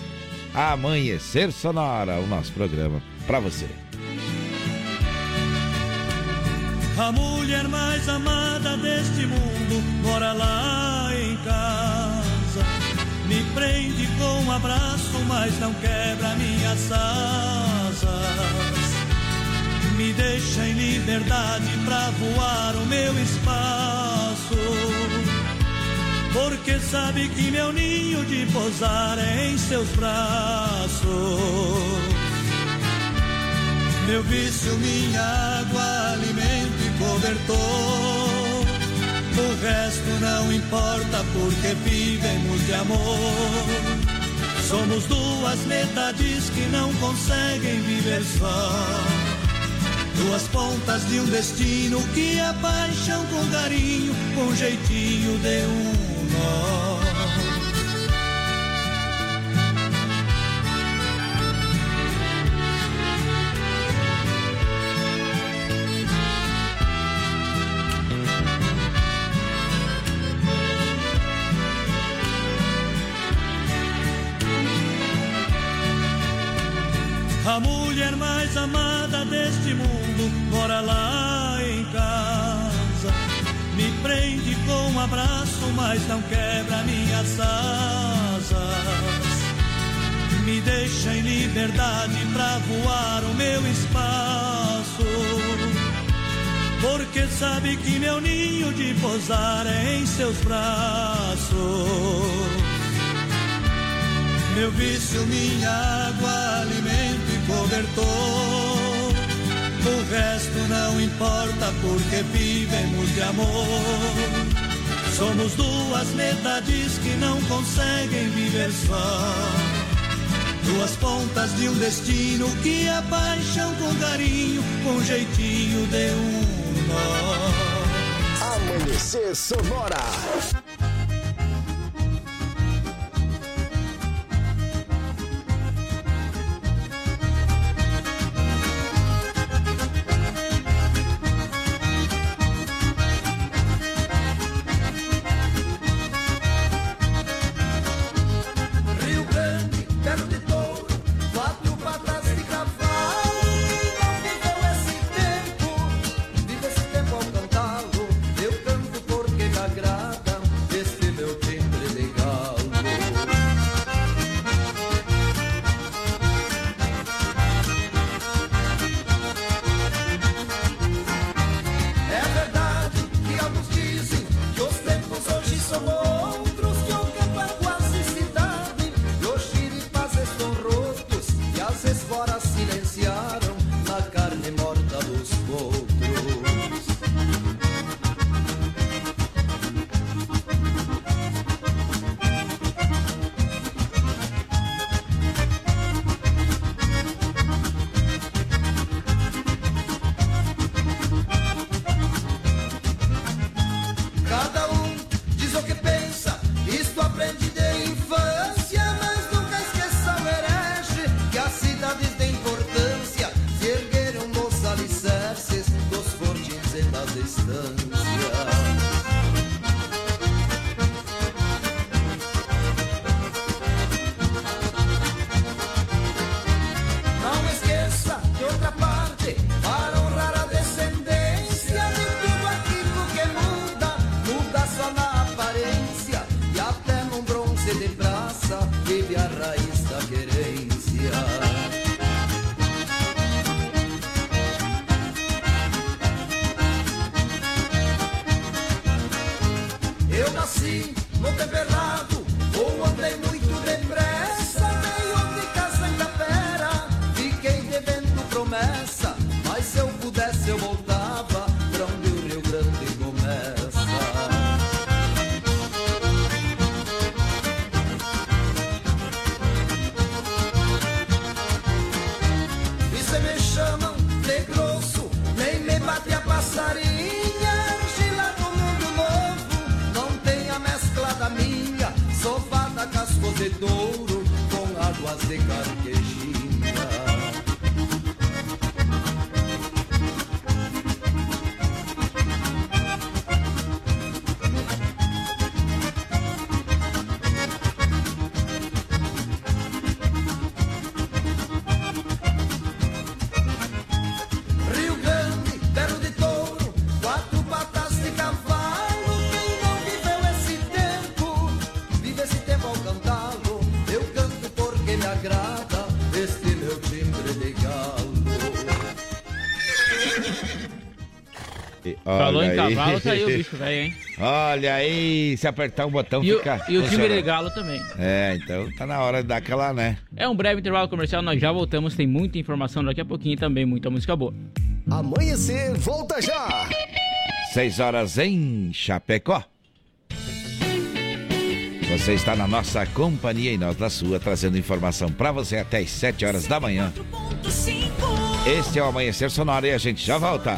Speaker 1: Amanhecer Sonora, o nosso programa para você.
Speaker 14: A mulher mais amada deste mundo mora lá em casa. Prende com um abraço, mas não quebra minhas asas. Me deixa em liberdade pra voar o meu espaço. Porque sabe que meu ninho de pousar é em seus braços. Meu vício, minha água, alimento e cobertor. O resto não importa porque vivemos de amor. Somos duas metades que não conseguem viver só. Duas pontas de um destino que a paixão com carinho, com jeitinho de um nó. A mulher mais amada deste mundo mora lá em casa. Me prende com um abraço, mas não quebra minhas asas. Me deixa em liberdade pra voar o meu espaço. Porque sabe que meu ninho de pousar é em seus braços. Meu vício, minha água, alimento e cobertor. O resto não importa porque vivemos de amor. Somos duas metades que não conseguem viver só. Duas pontas de um destino que a paixão com carinho, com jeitinho de um nó.
Speaker 20: Amanhecer Sonora.
Speaker 14: Cavalo,
Speaker 2: caiu o bicho velho, hein?
Speaker 1: Olha aí, se apertar um botão
Speaker 2: E o,
Speaker 1: fica.
Speaker 2: e o time de galo também.
Speaker 1: É, então tá na hora de dar aquela, né?
Speaker 2: É um breve intervalo comercial, nós já voltamos. Tem muita informação daqui a pouquinho e também muita música boa.
Speaker 15: Amanhecer, volta já.
Speaker 1: 6 horas em Chapecó. Você está na nossa companhia e nós na sua, trazendo informação para você até as 7 horas da manhã. Este é o Amanhecer Sonora e a gente já volta.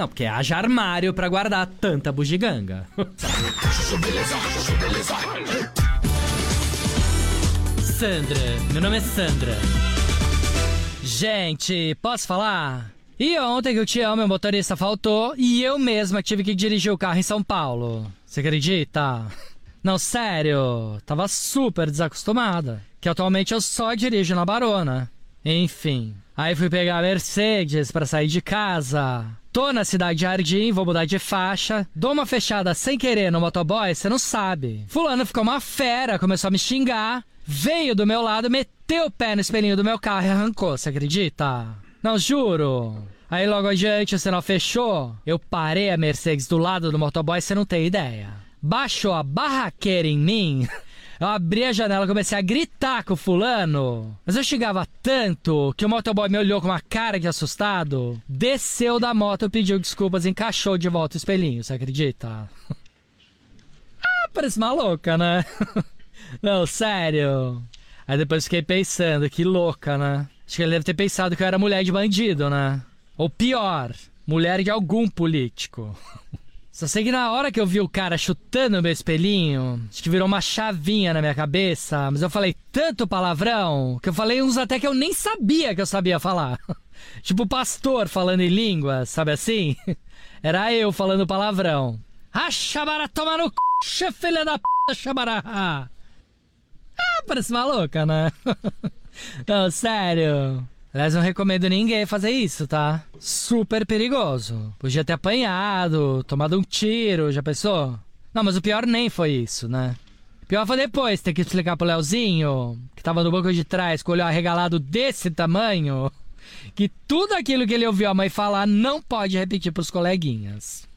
Speaker 21: Não, porque haja armário pra guardar tanta bugiganga. Sandra, meu nome é Sandra. Gente, posso falar? E ontem que o Tião, meu motorista, faltou e eu mesma tive que dirigir o carro em São Paulo. Você acredita? Não, sério, tava super desacostumada. Que atualmente eu só dirijo na Barona. Enfim, aí fui pegar a Mercedes pra sair de casa. Tô na cidade de Jardim, vou mudar de faixa. Dou uma fechada sem querer no motoboy, você não sabe. Fulano ficou uma fera, começou a me xingar. Veio do meu lado, meteu o pé no espelhinho do meu carro e arrancou, você acredita? Não, juro. Aí logo adiante o sinal fechou. Eu parei a Mercedes do lado do motoboy, você não tem ideia. Baixou a barraqueira em mim. Eu abri a janela comecei a gritar com o fulano. Mas eu xingava tanto que o motoboy me olhou com uma cara de assustado. Desceu da moto, pediu desculpas encaixou de volta o espelhinho, você acredita? ah, parece maluca, né? Não, sério. Aí depois fiquei pensando, que louca, né? Acho que ele deve ter pensado que eu era mulher de bandido, né? Ou pior, mulher de algum político. Só sei que na hora que eu vi o cara chutando meu espelhinho, acho que virou uma chavinha na minha cabeça, mas eu falei tanto palavrão que eu falei uns até que eu nem sabia que eu sabia falar. tipo pastor falando em língua, sabe assim? Era eu falando palavrão. Xabara, toma no c... filha da p... xabara. Ah, parece maluca, né? Não, sério. Aliás, não recomendo ninguém fazer isso, tá? Super perigoso. Podia ter apanhado, tomado um tiro, já pensou? Não, mas o pior nem foi isso, né? O pior foi depois ter que explicar pro Leozinho, que tava no banco de trás com o olho arregalado desse tamanho, que tudo aquilo que ele ouviu a mãe falar não pode repetir pros coleguinhas.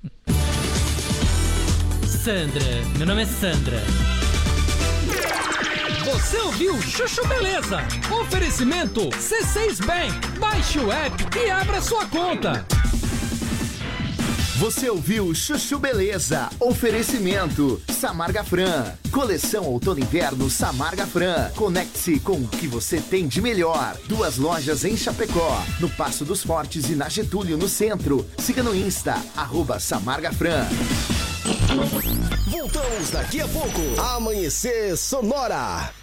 Speaker 21: Sandra, meu nome é Sandra.
Speaker 22: Você ouviu Chuchu Beleza? Oferecimento C6 Bank. Baixe o app e abra sua conta.
Speaker 10: Você ouviu Chuchu Beleza? Oferecimento Samarga Fran. Coleção Outono Inverno Samarga Fran. Conecte-se com o que você tem de melhor. Duas lojas em Chapecó, no Passo dos Fortes e na Getúlio, no centro. Siga no Insta, arroba Samarga Fran.
Speaker 15: Voltamos daqui a pouco. Amanhecer Sonora.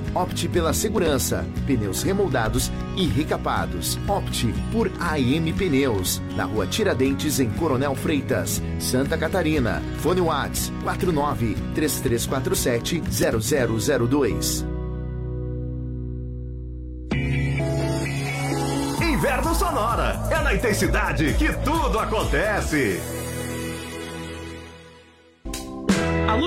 Speaker 10: Opte pela segurança, pneus remoldados e recapados. Opte por AM Pneus, na rua Tiradentes, em Coronel Freitas, Santa Catarina. Fone Whats 49 3347 0002.
Speaker 23: Inverno Sonora. É na intensidade que tudo acontece.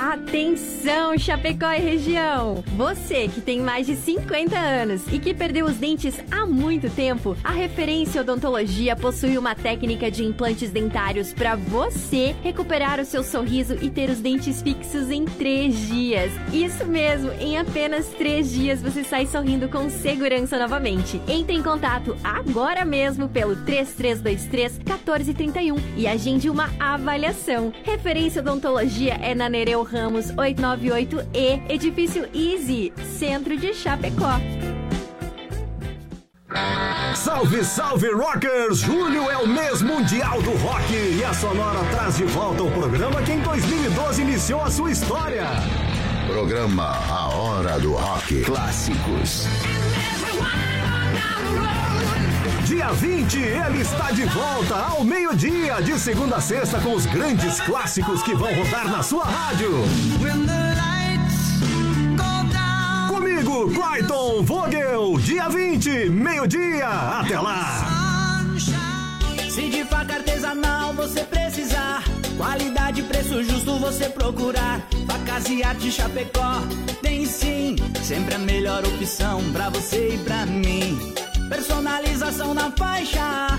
Speaker 18: Atenção, Chapecó e região! Você que tem mais de 50 anos e que perdeu os dentes há muito tempo, a Referência Odontologia possui uma técnica de implantes dentários para você recuperar o seu sorriso e ter os dentes fixos em três dias. Isso mesmo, em apenas três dias você sai sorrindo com segurança novamente. Entre em contato agora mesmo pelo 3323 1431 e agende uma avaliação. Referência Odontologia é na Nereu Ramos 898E, Edifício Easy, Centro de Chapecó.
Speaker 23: Salve, salve, rockers! Julho é o mês mundial do rock e a Sonora traz de volta o programa que em 2012 iniciou a sua história.
Speaker 24: Programa A Hora do Rock. Clássicos.
Speaker 23: Dia 20, ele está de volta ao meio-dia, de segunda a sexta, com os grandes clássicos que vão rodar na sua rádio. Comigo, Clayton Vogel, dia 20, meio-dia, até lá.
Speaker 25: Se de faca artesanal você precisar, qualidade e preço justo você procurar. Facas e arte Chapecó, tem sim, sempre a melhor opção pra você e pra mim. Personalização na faixa,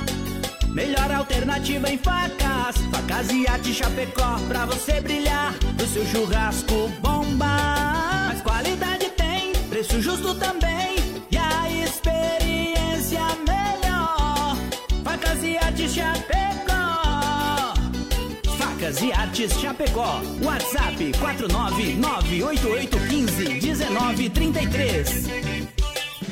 Speaker 25: melhor alternativa em facas. Facas e arte Chapecó, pra você brilhar, o seu churrasco bomba. Mas qualidade tem, preço justo também, e a experiência melhor. Facas e artes Chapecó. Facas e artes Chapecó. WhatsApp 49988151933.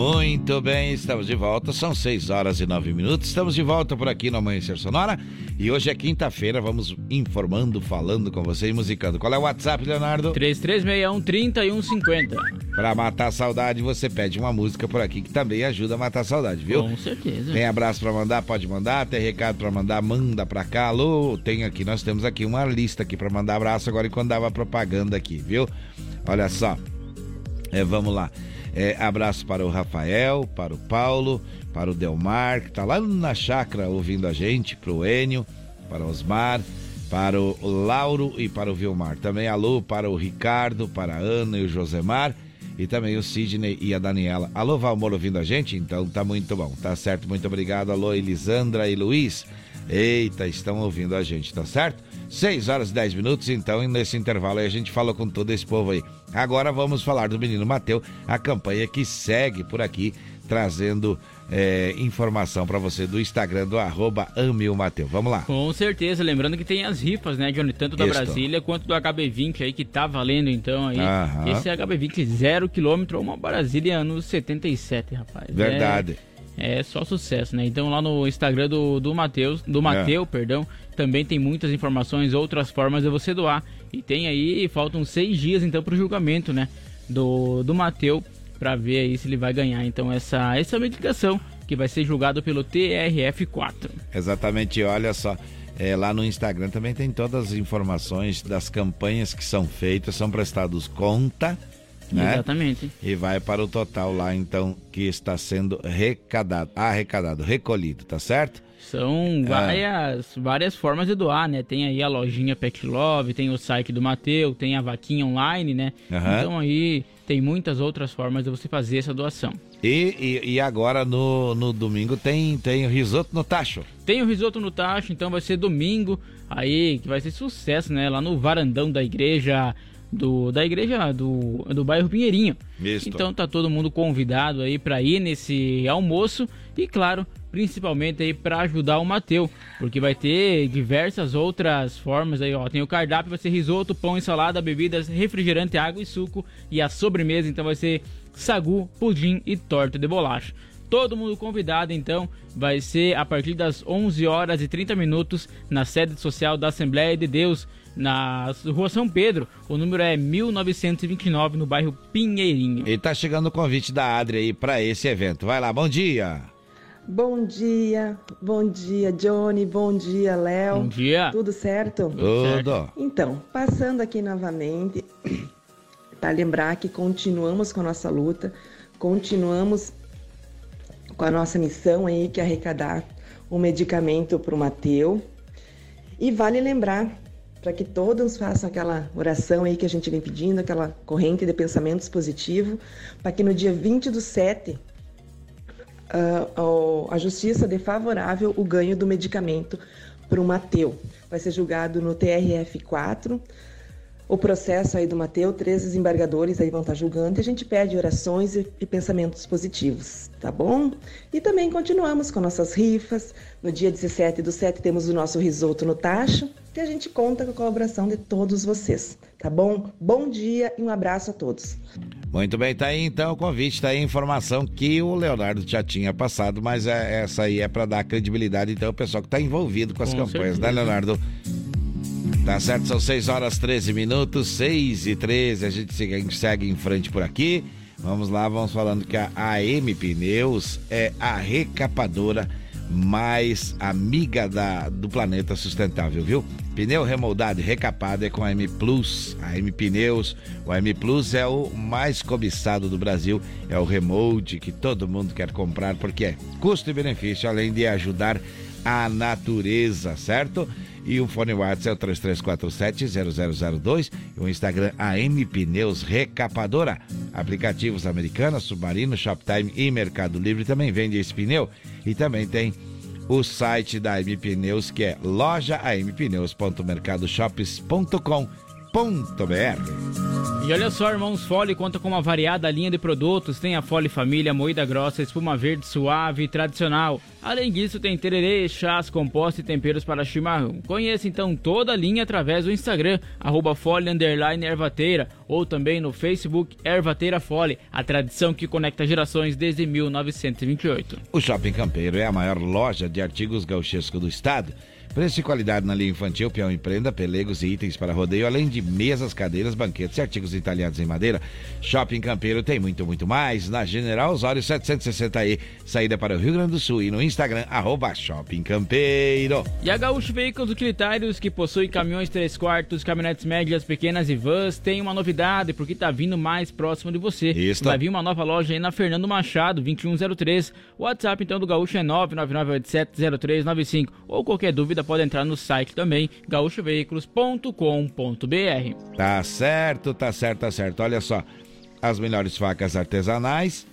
Speaker 1: Muito bem, estamos de volta. São 6 horas e 9 minutos. Estamos de volta por aqui no Amanhecer Sonora. E hoje é quinta-feira. Vamos informando, falando com você e musicando. Qual é o WhatsApp, Leonardo?
Speaker 2: 3361-3150.
Speaker 1: Para matar a saudade, você pede uma música por aqui que também ajuda a matar a saudade, viu?
Speaker 2: Com certeza.
Speaker 1: Tem abraço para mandar, pode mandar. Tem recado para mandar, manda para cá. Alô, tem aqui, nós temos aqui uma lista aqui para mandar abraço agora enquanto dava propaganda aqui, viu? Olha só. É, vamos lá. É, abraço para o Rafael, para o Paulo, para o Delmar, que está lá na chácara ouvindo a gente, para o Enio, para o Osmar, para o Lauro e para o Vilmar. Também alô para o Ricardo, para a Ana e o Josemar e também o Sidney e a Daniela. Alô, Valmor ouvindo a gente? Então tá muito bom, tá certo? Muito obrigado. Alô, Elisandra e Luiz. Eita, estão ouvindo a gente, tá certo? 6 horas e 10 minutos, então, e nesse intervalo aí a gente falou com todo esse povo aí. Agora vamos falar do menino Mateu, a campanha que segue por aqui, trazendo é, informação para você do Instagram do arroba Mateu. Vamos lá.
Speaker 2: Com certeza, lembrando que tem as rifas, né, Johnny? Tanto da
Speaker 1: Isso.
Speaker 2: Brasília quanto do HB20 aí que tá valendo então aí.
Speaker 1: Aham.
Speaker 2: Esse HB20 zero quilômetro, uma Brasília anos 77, rapaz.
Speaker 1: Verdade.
Speaker 2: É, é só sucesso, né? Então lá no Instagram do, do Mateus, do Mateu, perdão, também tem muitas informações, outras formas de você doar. E tem aí, faltam seis dias então pro julgamento, né? Do, do Mateu, pra ver aí se ele vai ganhar então essa, essa medicação que vai ser julgado pelo TRF4.
Speaker 1: Exatamente, olha só. é, lá no Instagram também tem todas as informações das campanhas que são feitas, são prestados conta. Né?
Speaker 2: Exatamente.
Speaker 1: E vai para o total lá, então, que está sendo arrecadado, arrecadado, recolhido, tá certo?
Speaker 2: São várias, várias formas de doar, né? Tem aí a lojinha Pet Love, tem o site do Mateu, tem a vaquinha online, né?
Speaker 1: Aham.
Speaker 2: Então aí tem muitas outras formas de você fazer essa doação.
Speaker 1: E, e, e agora no, no domingo tem, tem o risoto no tacho.
Speaker 2: Tem o risoto no tacho, então vai ser domingo aí, que vai ser sucesso, né? Lá no varandão da igreja, do, da igreja do, do bairro Pinheirinho.
Speaker 1: Isso.
Speaker 2: Então tá todo mundo convidado aí para ir nesse almoço e claro, principalmente aí para ajudar o Mateu, porque vai ter diversas outras formas aí, ó. Tem o cardápio, vai ser risoto, pão e salada, bebidas, refrigerante, água e suco e a sobremesa então vai ser sagu, pudim e torta de bolacha. Todo mundo convidado, então, vai ser a partir das 11 horas e 30 minutos na sede social da Assembleia de Deus, na rua São Pedro. O número é 1929, no bairro Pinheirinho.
Speaker 1: E tá chegando o convite da Adri aí para esse evento. Vai lá, bom dia.
Speaker 26: Bom dia, bom dia, Johnny, bom dia, Léo.
Speaker 2: Bom dia.
Speaker 26: Tudo certo?
Speaker 1: Tudo.
Speaker 26: Então, passando aqui novamente para lembrar que continuamos com a nossa luta, continuamos com a nossa missão aí que é arrecadar um medicamento para o Mateu. E vale lembrar para que todos façam aquela oração aí que a gente vem pedindo, aquela corrente de pensamentos positivo, para que no dia 20 do 7 ah, ao- a justiça dê favorável o ganho do medicamento para o Mateu. Vai ser julgado no TRF4. O processo aí do Mateu, três desembargadores aí vão estar julgando e a gente pede orações e, e pensamentos positivos, tá bom? E também continuamos com nossas rifas. No dia 17 do 7 temos o nosso risoto no tacho, que a gente conta com a colaboração de todos vocês, tá bom? Bom dia e um abraço a todos.
Speaker 1: Muito bem, tá aí então o convite, tá aí a informação que o Leonardo já tinha passado, mas é, essa aí é para dar credibilidade então o pessoal que tá envolvido com as
Speaker 2: Com
Speaker 1: campanhas,
Speaker 2: certeza.
Speaker 1: né, Leonardo? Tá certo, são 6 horas 13 minutos, 6 e 13, a gente segue, segue em frente por aqui. Vamos lá, vamos falando que a AM Pneus é a recapadora mais amiga da, do planeta sustentável, viu? Pneu remoldado e recapado é com a M Plus, a M Pneus. O M Plus é o mais cobiçado do Brasil, é o remold que todo mundo quer comprar porque é custo e benefício, além de ajudar a natureza, certo? E o fone WhatsApp é o 3347-0002 e o Instagram AM Pneus Recapadora. Aplicativos Americanas, Submarino, Shoptime e Mercado Livre também vende esse pneu. E também tem o site da AM Pneus que é lojaampneus.mercadoshops.com
Speaker 2: E olha só, Irmãos Fole conta com uma variada linha de produtos. Tem a Fole Família, moída grossa, espuma verde suave e tradicional. Além disso, tem tererê, chás, compostos e temperos para chimarrão. Conheça então toda a linha através do Instagram, arroba Fole Underline Ervateira, ou também no Facebook Ervateira Fole, a tradição que conecta gerações desde 1928.
Speaker 1: O Shopping Campeiro é a maior loja de artigos gauchesco do estado. Preço e qualidade na linha infantil, peão e prenda, pelegos e itens para rodeio, além de mesas, cadeiras, banquetes e artigos entalhados em madeira. Shopping Campeiro tem muito, muito mais. Na General Osório 760E, saída para o Rio Grande do Sul e no Instagram, arroba Shopping Campeiro.
Speaker 2: E a Gaúcho Veículos Utilitários, que possui caminhões 3 quartos, caminhonetes médias, pequenas e vans, tem uma novidade, porque tá vindo mais próximo de você.
Speaker 1: Isso.
Speaker 2: Vai vir uma nova loja aí na Fernando Machado, 2103. O WhatsApp então do Gaúcho é 999870395. Ou qualquer dúvida pode entrar no site também, gaúchoveículos.com.br.
Speaker 1: Tá certo, tá certo, tá certo. Olha só, as melhores facas artesanais,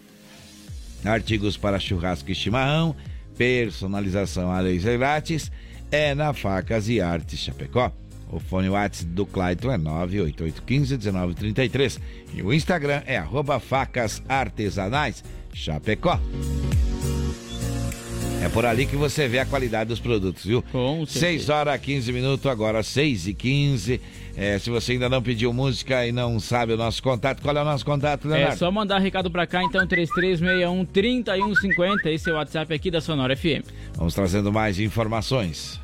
Speaker 1: artigos para churrasco e chimarrão, personalização a laser grátis, é na Facas e Artes Chapecó. O fone WhatsApp do Clayton é 988151933 e o Instagram é arroba facas artesanais Chapecó. É por ali que você vê a qualidade dos produtos, viu?
Speaker 2: Com
Speaker 1: 6 horas 15 minutos, agora 6 e 15. É, se você ainda não pediu música e não sabe o nosso contato, qual é o nosso contato, Leonardo?
Speaker 2: É só mandar recado pra cá, então, 3361-3150. Esse é o WhatsApp aqui da Sonora FM.
Speaker 1: Vamos trazendo mais informações.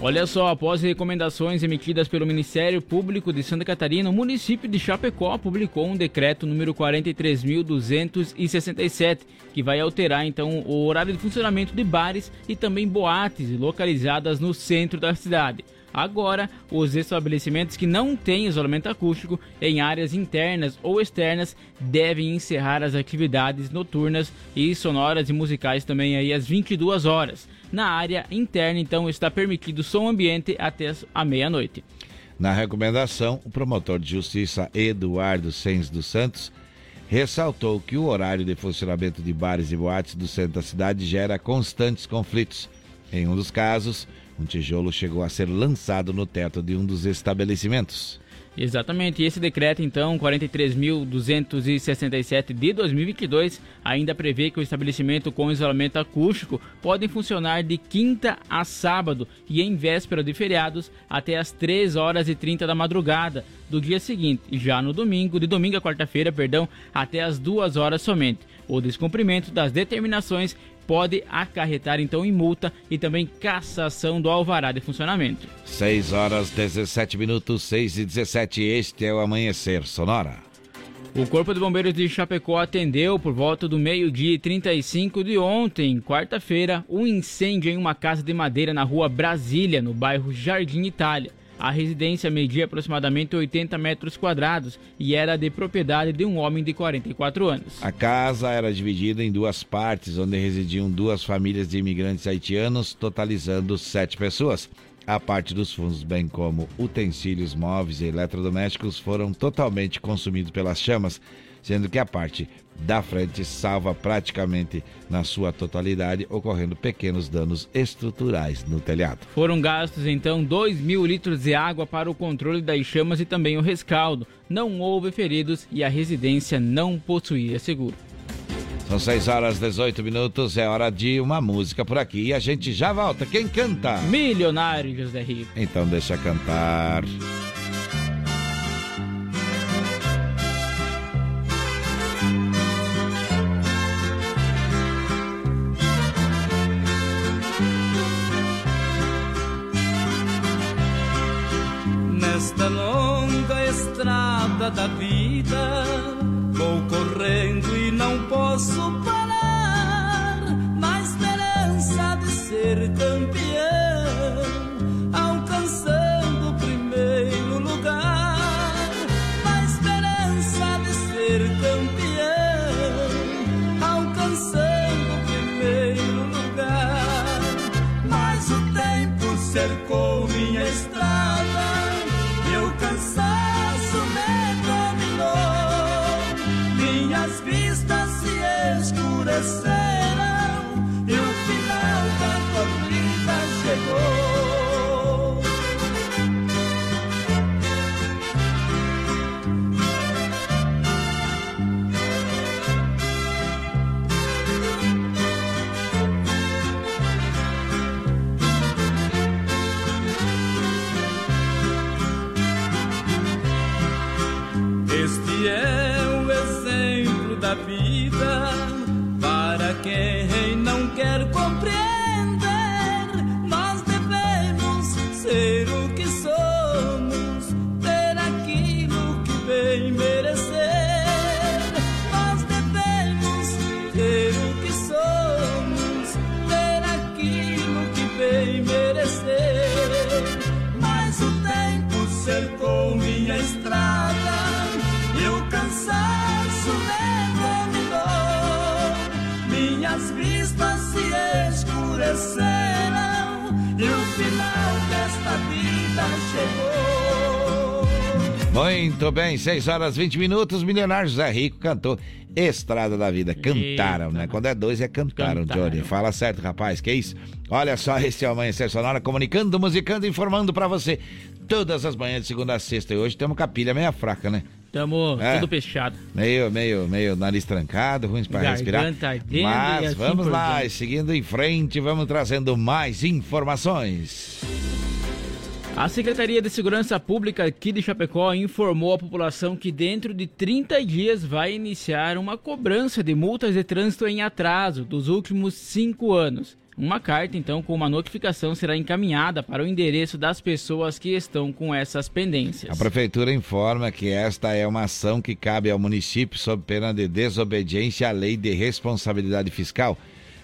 Speaker 2: Olha só, após recomendações emitidas pelo Ministério Público de Santa Catarina, o município de Chapecó publicou um decreto número 43.267, que vai alterar então o horário de funcionamento de bares e também boates localizadas no centro da cidade. Agora, os estabelecimentos que não têm isolamento acústico em áreas internas ou externas devem encerrar as atividades noturnas e sonoras e musicais também aí às 22 horas. Na área interna, então, está permitido som ambiente até a meia-noite.
Speaker 1: Na recomendação, o promotor de justiça Eduardo Sens dos Santos ressaltou que o horário de funcionamento de bares e boates do centro da cidade gera constantes conflitos. Em um dos casos, um tijolo chegou a ser lançado no teto de um dos estabelecimentos.
Speaker 2: Exatamente, e esse decreto, então, 43.267 de 2022, ainda prevê que o estabelecimento com isolamento acústico podem funcionar de quinta a sábado e em véspera de feriados até as 3 horas e 30 da madrugada do dia seguinte, e já no domingo, de domingo a quarta-feira, perdão, até as 2 horas somente. O descumprimento das determinações pode acarretar então em multa e também cassação do alvará de funcionamento.
Speaker 1: 6 horas 17 minutos, 6 e 17. Este é o Amanhecer Sonora.
Speaker 2: O Corpo de Bombeiros de Chapecó atendeu por volta do meio-dia e 35 de ontem, quarta-feira, um incêndio em uma casa de madeira na rua Brasília, no bairro Jardim Itália. A residência media aproximadamente 80 metros quadrados e era de propriedade de um homem de 44 anos.
Speaker 1: A casa era dividida em duas partes, onde residiam duas famílias de imigrantes haitianos, totalizando sete pessoas. A parte dos fundos, bem como utensílios móveis e eletrodomésticos, foram totalmente consumidos pelas chamas, sendo que a parte da frente salva praticamente na sua totalidade, ocorrendo pequenos danos estruturais no telhado.
Speaker 2: Foram gastos então 2 mil litros de água para o controle das chamas e também o rescaldo. Não houve feridos e a residência não possuía seguro.
Speaker 1: São 6 horas 18 minutos, é hora de uma música por aqui e a gente já volta. Quem canta?
Speaker 2: Milionário José Rico.
Speaker 1: Então deixa cantar.
Speaker 25: Da vida, vou correndo e não posso parar.
Speaker 13: Desta vida chegou.
Speaker 1: Muito bem, 6 horas 20 minutos. Milionário José Rico cantou Estrada da Vida. Cantaram, né? Quando é dois, é cantaram,
Speaker 2: Cantaram.
Speaker 1: Johnny. Fala certo, rapaz, que isso? Olha só, esse é o Amanhecer Sonora, comunicando, musicando, informando pra você. Todas as manhãs de segunda a sexta. E hoje temos com a pilha meia fraca, né?
Speaker 2: Tamo
Speaker 1: É.
Speaker 2: tudo fechado.
Speaker 1: Meio, meio, meio nariz trancado, ruim pra
Speaker 2: Garganta
Speaker 1: respirar.
Speaker 2: ardendo e
Speaker 1: Mas
Speaker 2: assim
Speaker 1: vamos lá, e seguindo em frente, vamos trazendo mais informações.
Speaker 2: A Secretaria de Segurança Pública aqui de Chapecó informou à população que dentro de 30 dias vai iniciar uma cobrança de multas de trânsito em atraso dos últimos cinco anos. Uma carta, então, com uma notificação será encaminhada para o endereço das pessoas que estão com essas pendências.
Speaker 1: A Prefeitura informa que esta é uma ação que cabe ao município sob pena de desobediência à lei de responsabilidade fiscal.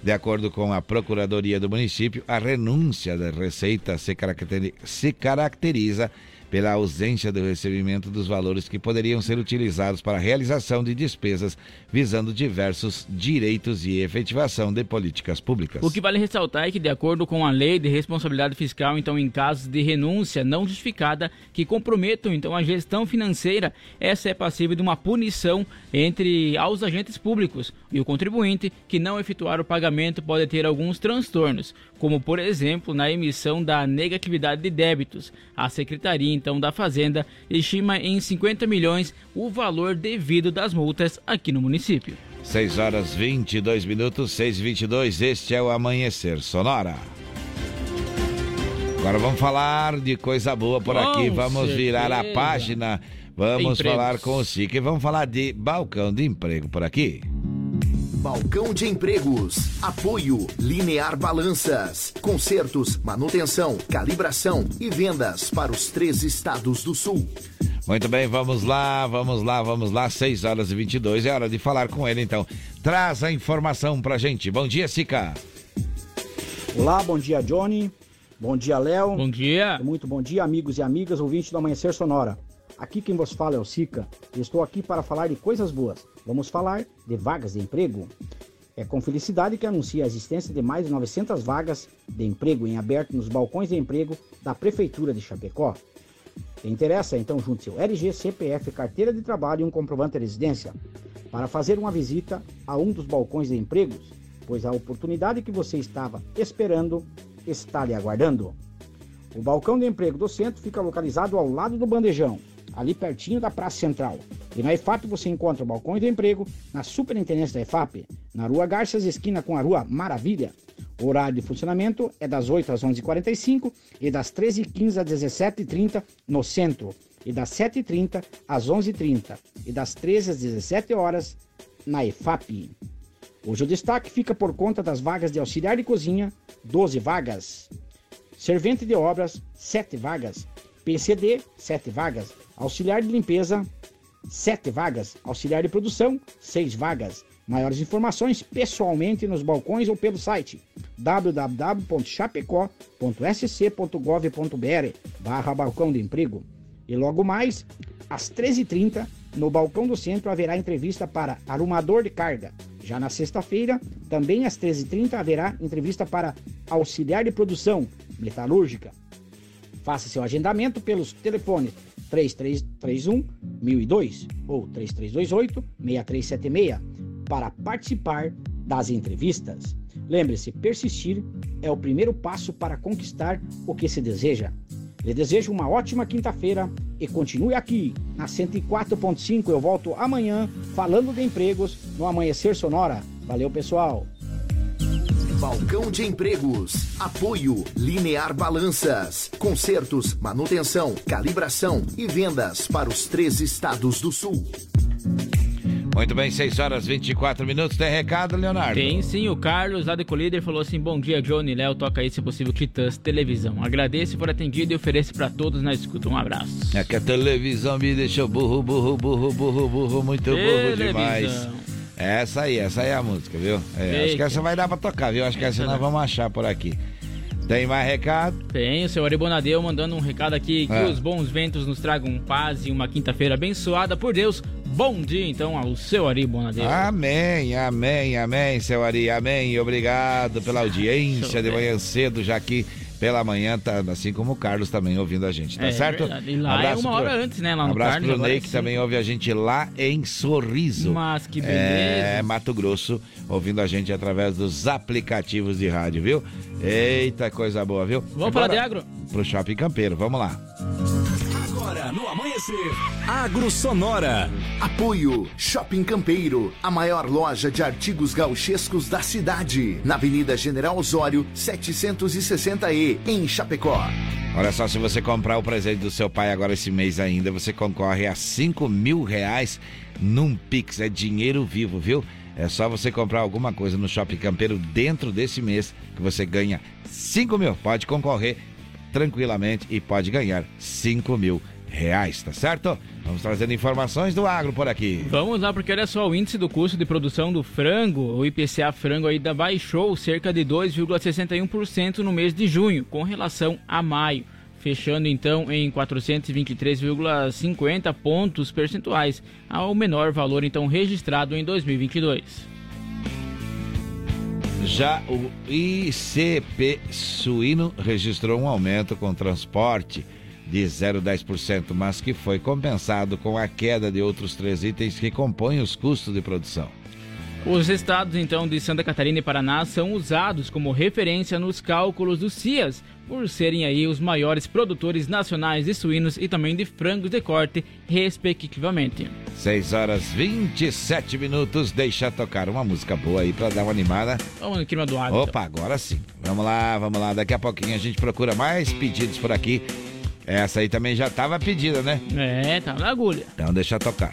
Speaker 1: De acordo com a Procuradoria do município, a renúncia da Receita se, caracteri- se caracteriza pela ausência do recebimento dos valores que poderiam ser utilizados para a realização de despesas visando diversos direitos e efetivação de políticas públicas.
Speaker 2: O que vale ressaltar é que, de acordo com a lei de responsabilidade fiscal, então, em casos de renúncia não justificada que comprometam então a gestão financeira, essa é passível de uma punição entre aos agentes públicos e o contribuinte que não efetuar o pagamento pode ter alguns transtornos, como por exemplo na emissão da negatividade de débitos. A Secretaria então da Fazenda estima em 50 milhões o valor devido das multas aqui no município.
Speaker 1: 6 horas 22 minutos, 6 e 22 este é o Amanhecer Sonora. Agora vamos falar de coisa boa por
Speaker 9: Com
Speaker 1: aqui, vamos virar a
Speaker 9: certeza.
Speaker 1: página, vamos
Speaker 10: Empregos.
Speaker 1: falar com o SIC e vamos falar de balcão de emprego por aqui.
Speaker 10: Balcão de empregos. Apoio Linear Balanças. Consertos, manutenção, calibração e vendas para os três estados do sul.
Speaker 1: Muito bem, vamos lá, vamos lá, vamos lá, 6 horas e 22, é hora de falar com ele então. Traz a informação pra gente. Bom dia, Sica.
Speaker 27: Olá, bom dia, Johnny. Bom dia, Léo.
Speaker 2: Bom dia.
Speaker 27: Muito bom dia, amigos e amigas, ouvintes do Amanhecer Sonora. Aqui quem vos fala é o Sica e estou aqui para falar de coisas boas. Vamos falar de vagas de emprego. É com felicidade que anuncia a existência de mais de 900 vagas de emprego em aberto nos balcões de emprego da Prefeitura de Chapecó. Quem interessa, então junte seu RG, CPF, carteira de trabalho e um comprovante de residência para fazer uma visita a um dos balcões de empregos, pois a oportunidade que você estava esperando está lhe aguardando. O balcão de emprego do centro fica localizado ao lado do bandejão, ali pertinho da Praça Central. E na EFAP você encontra o balcão de emprego na Superintendência da EFAP, na Rua Garças, esquina com a Rua Maravilha. O horário de funcionamento é das 8 às 11h45 e das 13h15 às 17h30 no centro, e das 7h30 às 11h30 e das 13 às 17 horas na EFAP. Hoje o destaque fica por conta das vagas de auxiliar de cozinha, 12 vagas. Servente de obras, 7 vagas. PCD, 7 vagas. Auxiliar de limpeza, 7 vagas. Auxiliar de produção, 6 vagas. Maiores informações pessoalmente nos balcões ou pelo site www.chapecó.sc.gov.br barra balcão de emprego. E logo mais, às 13h30, no balcão do centro haverá entrevista para arrumador de carga. Já na sexta-feira, também às 13h30, haverá entrevista para auxiliar de produção metalúrgica. Faça seu agendamento pelos telefones 3331 1002 ou 3328 6376 para participar das entrevistas. Lembre-se, persistir é o primeiro passo para conquistar o que se deseja. Lhe desejo uma ótima quinta-feira e continue aqui na 104.5. Eu volto amanhã falando de empregos no Amanhecer Sonora. Valeu, pessoal!
Speaker 10: Balcão de empregos. Apoio Linear Balanças. Consertos, manutenção, calibração e vendas para os três estados do sul.
Speaker 1: Muito bem, 6 horas 24 minutos. Tem recado, Leonardo?
Speaker 2: Tem sim, o Carlos lá do Colíder falou assim: Bom dia, Johnny Léo, toca aí se possível Titãs Televisão. Agradeço for atendido e ofereço pra todos na escuta. Um abraço.
Speaker 1: É que a televisão me deixou burro, burro, burro, burro, burro, muito burro
Speaker 2: Televisão.
Speaker 1: demais. Essa aí, essa aí é a música, viu? É, acho que essa vai dar pra tocar, viu? Acho que essa nós vamos achar por aqui. Tem mais recado?
Speaker 2: Tem, o seu Ari Bonadeu mandando um recado aqui: que
Speaker 1: É.
Speaker 2: os bons ventos nos tragam paz e uma quinta-feira abençoada por Deus. Bom dia, então, ao seu Ari Bonadeu.
Speaker 1: Amém, amém, amém, seu Ari, amém. Obrigado pela audiência de manhã cedo, já que pela manhã, tá, assim como o Carlos também ouvindo a gente, tá
Speaker 2: É,
Speaker 1: certo?
Speaker 2: verdade. E lá é uma hora antes, né, lá no
Speaker 1: abraço
Speaker 2: Carlos,
Speaker 1: pro
Speaker 2: agora
Speaker 1: Ney,
Speaker 2: é
Speaker 1: que
Speaker 2: cinco.
Speaker 1: também ouve a gente lá em Sorriso.
Speaker 2: Mas que
Speaker 1: É,
Speaker 2: beleza.
Speaker 1: Mato Grosso, ouvindo a gente através dos aplicativos de rádio, viu? Eita, coisa boa, viu?
Speaker 2: Vamos falar de agro?
Speaker 1: Pro Shopping Campeiro, vamos lá.
Speaker 9: Agora no amanhecer, Agro Sonora.
Speaker 10: Apoio Shopping Campeiro, a maior loja de artigos gauchescos da cidade, na Avenida General Osório, 760E, em Chapecó.
Speaker 1: Olha só, se você comprar o presente do seu pai agora esse mês ainda, você concorre a 5 mil reais num Pix. É dinheiro vivo, viu? É só você comprar alguma coisa no Shopping Campeiro dentro desse mês que você ganha 5 mil. Pode concorrer tranquilamente e pode ganhar 5 mil reais, tá certo? Vamos trazendo informações do agro por aqui.
Speaker 2: Vamos lá, porque olha só, o índice do custo de produção do frango, o IPCA frango ainda baixou cerca de 2,61% no mês de junho, com relação a maio, fechando então em 423,50 pontos percentuais, ao menor valor então registrado em 2022.
Speaker 1: Já o ICP suíno registrou um aumento com transporte de 0,10%, mas que foi compensado com a queda de outros três itens que compõem os custos de produção.
Speaker 2: Os estados então de Santa Catarina e Paraná são usados como referência nos cálculos do CIAS, por serem aí os maiores produtores nacionais de suínos e também de frangos de corte, respectivamente.
Speaker 1: 6 horas 27 minutos, deixa tocar uma música boa aí pra dar uma animada.
Speaker 2: Vamos no clima do.
Speaker 1: Opa, agora sim. Vamos lá, vamos lá. Daqui a pouquinho a gente procura mais pedidos por aqui. Essa aí também já tava pedida, né?
Speaker 2: É, tá na agulha.
Speaker 1: Então deixa tocar.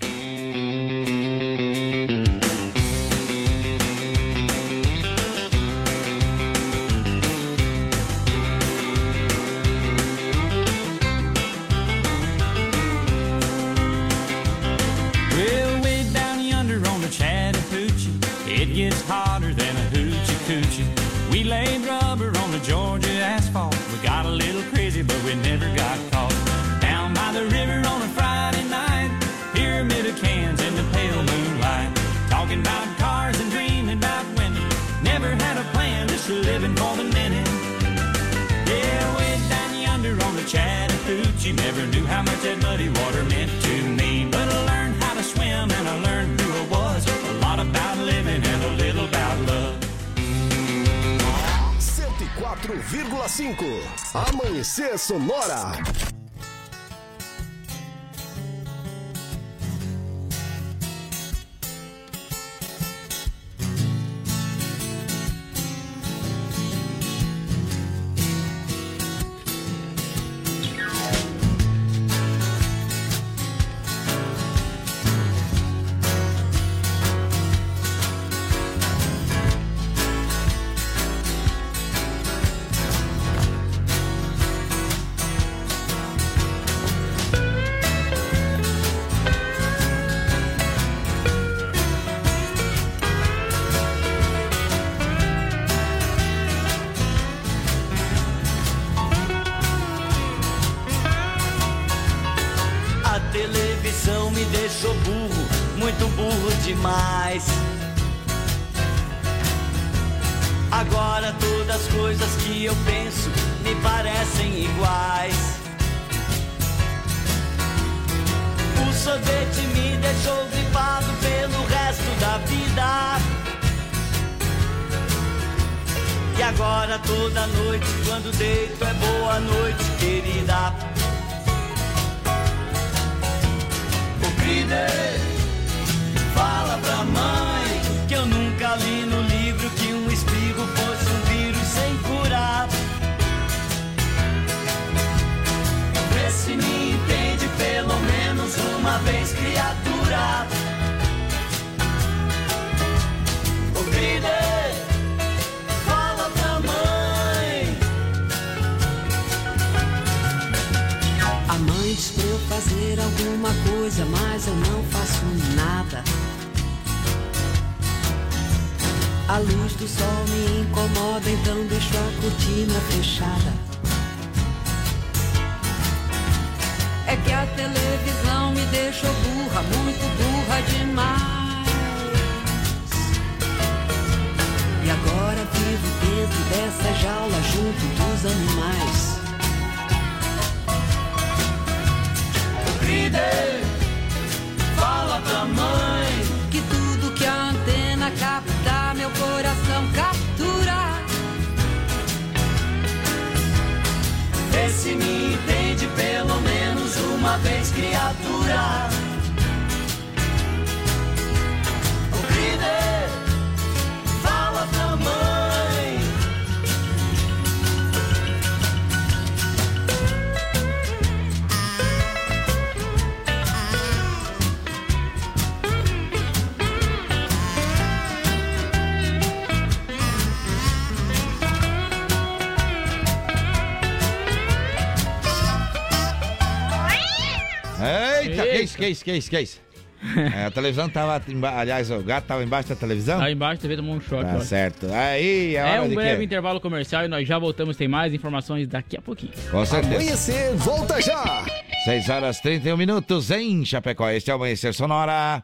Speaker 15: 104,5 Amanhecer Sonora.
Speaker 25: Que
Speaker 1: isso, que isso, que isso? É, a televisão tava, aliás, o gato tava embaixo da televisão?
Speaker 2: Tá embaixo da TV tomou um choque.
Speaker 1: Tá
Speaker 2: ó.
Speaker 1: certo. Aí, é
Speaker 2: É
Speaker 1: hora
Speaker 2: um
Speaker 1: de
Speaker 2: breve
Speaker 1: quê?
Speaker 2: intervalo comercial e nós já voltamos. Tem mais informações daqui a pouquinho.
Speaker 1: Com certeza.
Speaker 15: Amanhecer, volta já!
Speaker 1: 6 horas 31 minutos em Chapecó. Este é o Amanhecer Sonora.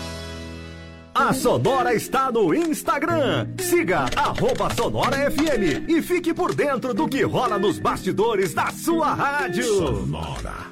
Speaker 23: A Sonora está no Instagram. Siga arroba Sonora FM e fique por dentro do que rola nos bastidores da sua rádio. Sonora.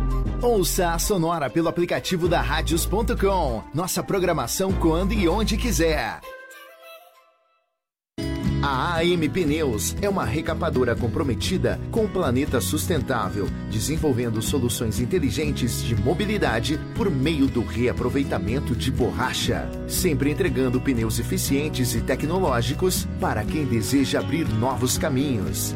Speaker 10: Ouça a Sonora pelo aplicativo da Radios.com. Nossa programação quando e onde quiser. A AM Pneus é uma recapadora comprometida com o planeta sustentável, desenvolvendo soluções inteligentes de mobilidade por meio do reaproveitamento de borracha, sempre entregando pneus eficientes e tecnológicos para quem deseja abrir novos caminhos.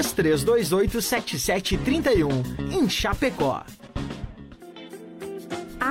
Speaker 17: 33287731 em Chapecó.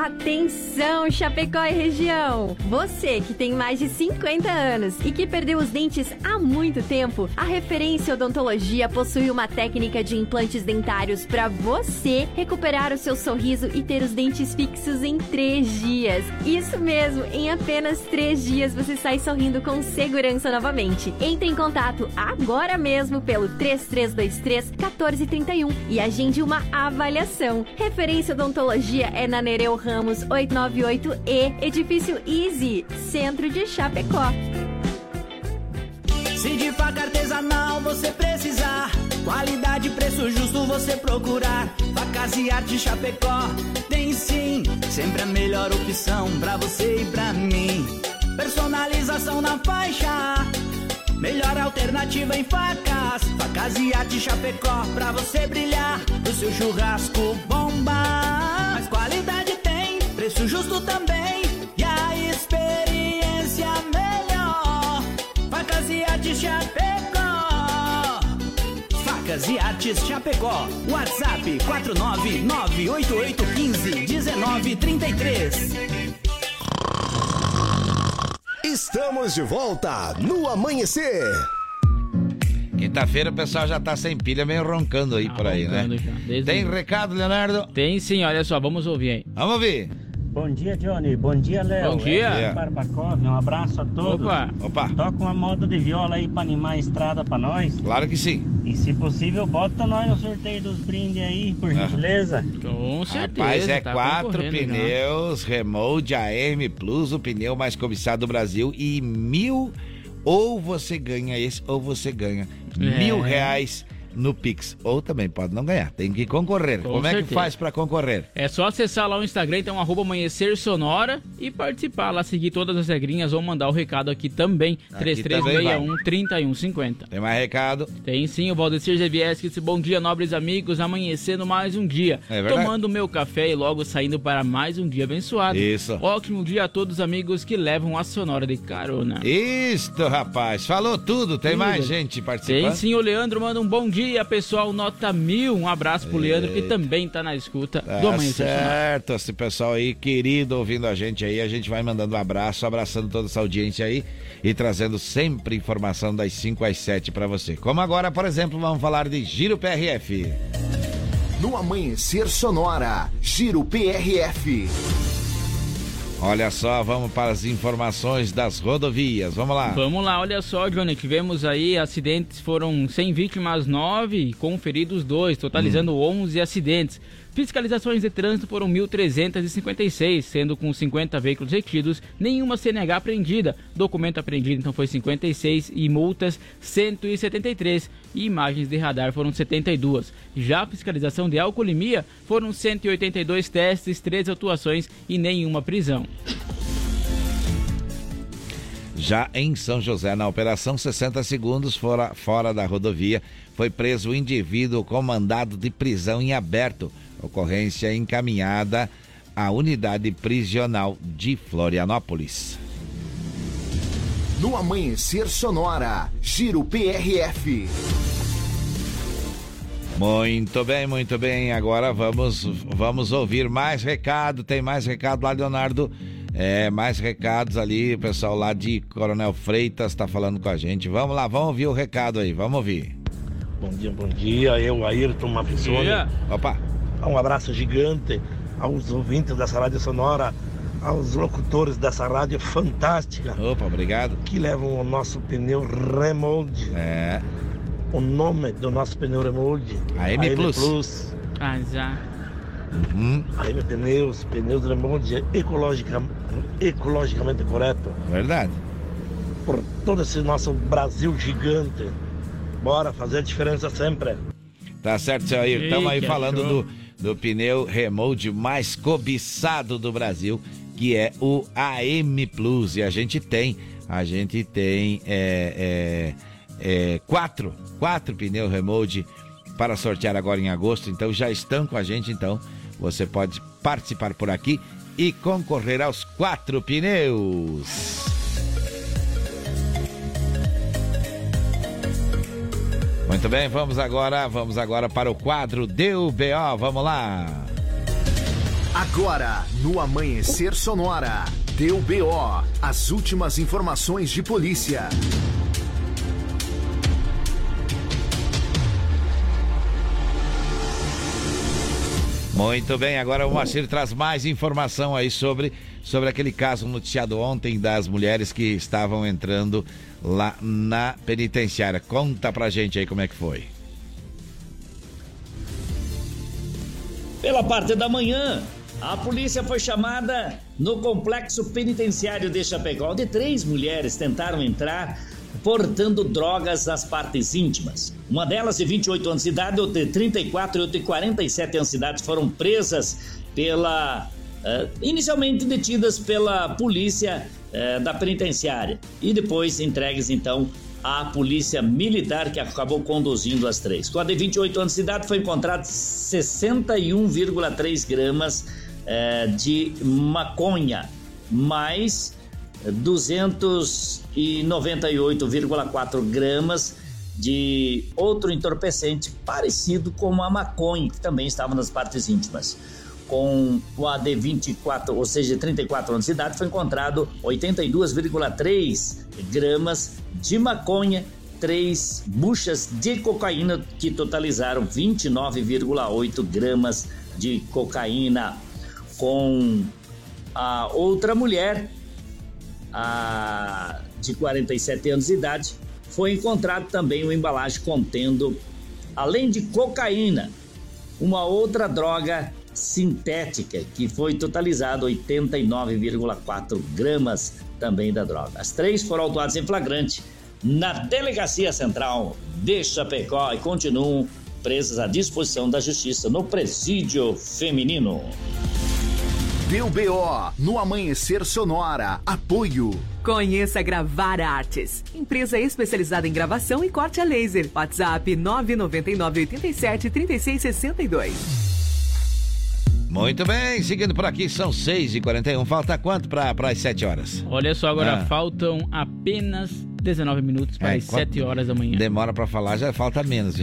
Speaker 18: Atenção, Chapecó e região! Você que tem mais de 50 anos e que perdeu os dentes há muito tempo, a Referência Odontologia possui uma técnica de implantes dentários para você recuperar o seu sorriso e ter os dentes fixos em três dias. Isso mesmo, em apenas três dias você sai sorrindo com segurança novamente. Entre em contato agora mesmo pelo 3323 1431 e agende uma avaliação. Referência Odontologia é na Nereu Ramos Ramos 898E, Edifício Easy, Centro de Chapecó.
Speaker 25: Se de faca artesanal você precisar, qualidade e preço justo você procurar. Facas e arte Chapecó tem sim, sempre a melhor opção pra você e pra mim. Personalização na faixa, melhor alternativa em facas. Facas e arte Chapecó pra você brilhar, o seu churrasco bomba. Mas qualidade preço justo também e a experiência melhor. Facas e Artes Chapecó. Facas e Artes Chapecó. WhatsApp 49988151933.
Speaker 15: Estamos de volta no amanhecer.
Speaker 1: Quinta-feira o pessoal já tá sem pilha, meio roncando aí por aí, né?
Speaker 2: roncando já, desde-
Speaker 1: Tem recado, Leonardo?
Speaker 2: Tem sim, olha só, vamos ouvir aí.
Speaker 1: Vamos ouvir.
Speaker 28: Bom dia, Johnny. Bom dia, Léo.
Speaker 2: Bom dia.
Speaker 28: É Barbacov. Um abraço a todos.
Speaker 2: Opa.
Speaker 1: Opa.
Speaker 28: Toca uma moda de viola aí pra animar a estrada pra nós.
Speaker 1: Claro que sim.
Speaker 28: E se possível, bota nós no sorteio dos brindes aí, por gentileza.
Speaker 2: Com
Speaker 1: Rapaz, é
Speaker 28: tá
Speaker 1: quatro pneus Remote ARM Plus, o pneu mais cobiçado do Brasil, e mil, ou você ganha esse, ou você ganha
Speaker 2: É.
Speaker 1: mil reais no Pix. Ou também pode não ganhar, tem que concorrer.
Speaker 2: Com
Speaker 1: Como é que
Speaker 2: certeza.
Speaker 1: faz pra concorrer?
Speaker 2: É só acessar lá o Instagram, então, arroba amanhecer sonora e participar lá, seguir todas as regrinhas ou mandar o recado aqui também,
Speaker 1: Aqui também vai.
Speaker 2: 3361-3150.
Speaker 1: Tem mais recado?
Speaker 2: Tem sim, o Valdecir GVS que disse bom dia, nobres amigos, amanhecendo mais um dia.
Speaker 1: É
Speaker 2: tomando meu café e logo saindo para mais um dia abençoado.
Speaker 1: Isso.
Speaker 2: Ótimo dia a todos os amigos que levam a sonora de carona.
Speaker 1: Isto, rapaz, falou tudo. Tem
Speaker 2: Tudo.
Speaker 1: mais gente participando?
Speaker 2: Tem sim, o Leandro manda um bom dia, pessoal, nota mil. Um abraço pro Leandro, que também tá na escuta do
Speaker 1: Tá
Speaker 2: Amanhecer Sonora.
Speaker 1: certo, esse pessoal aí, querido, ouvindo a gente aí, a gente vai mandando um abraço, abraçando toda essa audiência aí e trazendo sempre informação das 5 às 7 pra você. Como agora, por exemplo, vamos falar de Giro PRF.
Speaker 10: No Amanhecer Sonora, Giro PRF.
Speaker 1: Olha só, vamos para as informações das rodovias. Vamos lá.
Speaker 2: Vamos lá, olha só, Johnny, tivemos aí acidentes, foram 100 vítimas, 9, com feridos 2, totalizando 11 acidentes. Fiscalizações de trânsito foram 1.356, sendo com 50 veículos retidos, nenhuma CNH apreendida. Documento apreendido então foi 56 e multas 173 e imagens de radar foram 72. Já a fiscalização de alcoolemia foram 182 testes, 13 atuações e nenhuma prisão.
Speaker 1: Já em São José, na operação 60 segundos fora, fora da rodovia, foi preso o indivíduo com mandado de prisão em aberto. Ocorrência encaminhada à unidade prisional de Florianópolis.
Speaker 10: No Amanhecer Sonora, Giro PRF.
Speaker 1: Muito bem, muito bem. Agora vamos, vamos ouvir mais recado. Tem mais recado lá, Leonardo. É, mais recados ali. O pessoal lá de Coronel Freitas está falando com a gente. Vamos lá, vamos ouvir o recado aí. Vamos ouvir.
Speaker 29: Bom dia, bom dia. Eu, Ayrton, uma pessoa.
Speaker 1: dia. Opa.
Speaker 29: Um abraço gigante aos ouvintes dessa rádio sonora, aos locutores dessa rádio fantástica.
Speaker 1: Opa, obrigado.
Speaker 29: Que levam o nosso pneu Remold.
Speaker 1: É.
Speaker 29: O nome do nosso pneu Remold.
Speaker 1: AM Plus.
Speaker 29: Plus.
Speaker 2: Ah, já.
Speaker 1: Uhum.
Speaker 29: AM Pneus, pneus Remold é ecologica, ecologicamente correto.
Speaker 1: Verdade.
Speaker 29: Por todo esse nosso Brasil gigante. Bora fazer a diferença sempre.
Speaker 1: Tá certo, seu Ayrton. Estamos aí falando
Speaker 29: show.
Speaker 1: do, do pneu remote mais cobiçado do Brasil, que é o AM Plus. E a gente tem, a gente tem é, é, é, quatro, quatro pneus remote para sortear agora em agosto. Então já estão com a gente, então você pode participar por aqui e concorrer aos quatro pneus. Muito bem, vamos agora, vamos agora para o quadro Deu BO, vamos lá.
Speaker 10: Agora, no Amanhecer Sonora, deu BO, as últimas informações de polícia.
Speaker 1: Muito bem, agora o Moacir traz mais informação aí sobre, sobre aquele caso noticiado ontem das mulheres que estavam entrando lá na penitenciária. Conta pra gente aí como é que foi.
Speaker 5: Pela parte da manhã, A polícia foi chamada no complexo penitenciário de Chapecó, onde três mulheres tentaram entrar portando drogas nas partes íntimas. Uma delas, de 28 anos de idade, outra de 34 e outra de 47 anos de idade, foram presas pela. eh, inicialmente detidas pela polícia eh, da penitenciária e depois entregues então à polícia militar que acabou conduzindo as três. Com a de 28 anos de idade foi encontrado 61,3 gramas eh, de maconha, mais 298,4 gramas de outro entorpecente parecido com a maconha, que também estava nas partes íntimas. Com o AD 24, ou seja, 34 anos de idade, foi encontrado 82,3 gramas de maconha, três buchas de cocaína que totalizaram 29,8 gramas de cocaína. Com a outra mulher, a, de 47 anos de idade, foi encontrado também uma embalagem contendo, além de cocaína, uma outra droga sintética que foi totalizado 89,4 gramas também da droga. As três foram autuadas em flagrante na Delegacia Central de Chapecó e continuam presas à disposição da Justiça no presídio feminino.
Speaker 10: Deu BO no Amanhecer Sonora. Apoio.
Speaker 30: Conheça Gravar Artes, empresa especializada em gravação e corte a laser. WhatsApp 999 87 36 62.
Speaker 1: Muito bem, seguindo por aqui, são 6h41. Falta quanto para as 7 horas?
Speaker 2: Olha só, agora
Speaker 1: Ah.
Speaker 2: faltam apenas 19 minutos para
Speaker 1: É,
Speaker 2: as
Speaker 1: quanto-
Speaker 2: 7 horas da manhã.
Speaker 1: Demora para falar, já falta menos.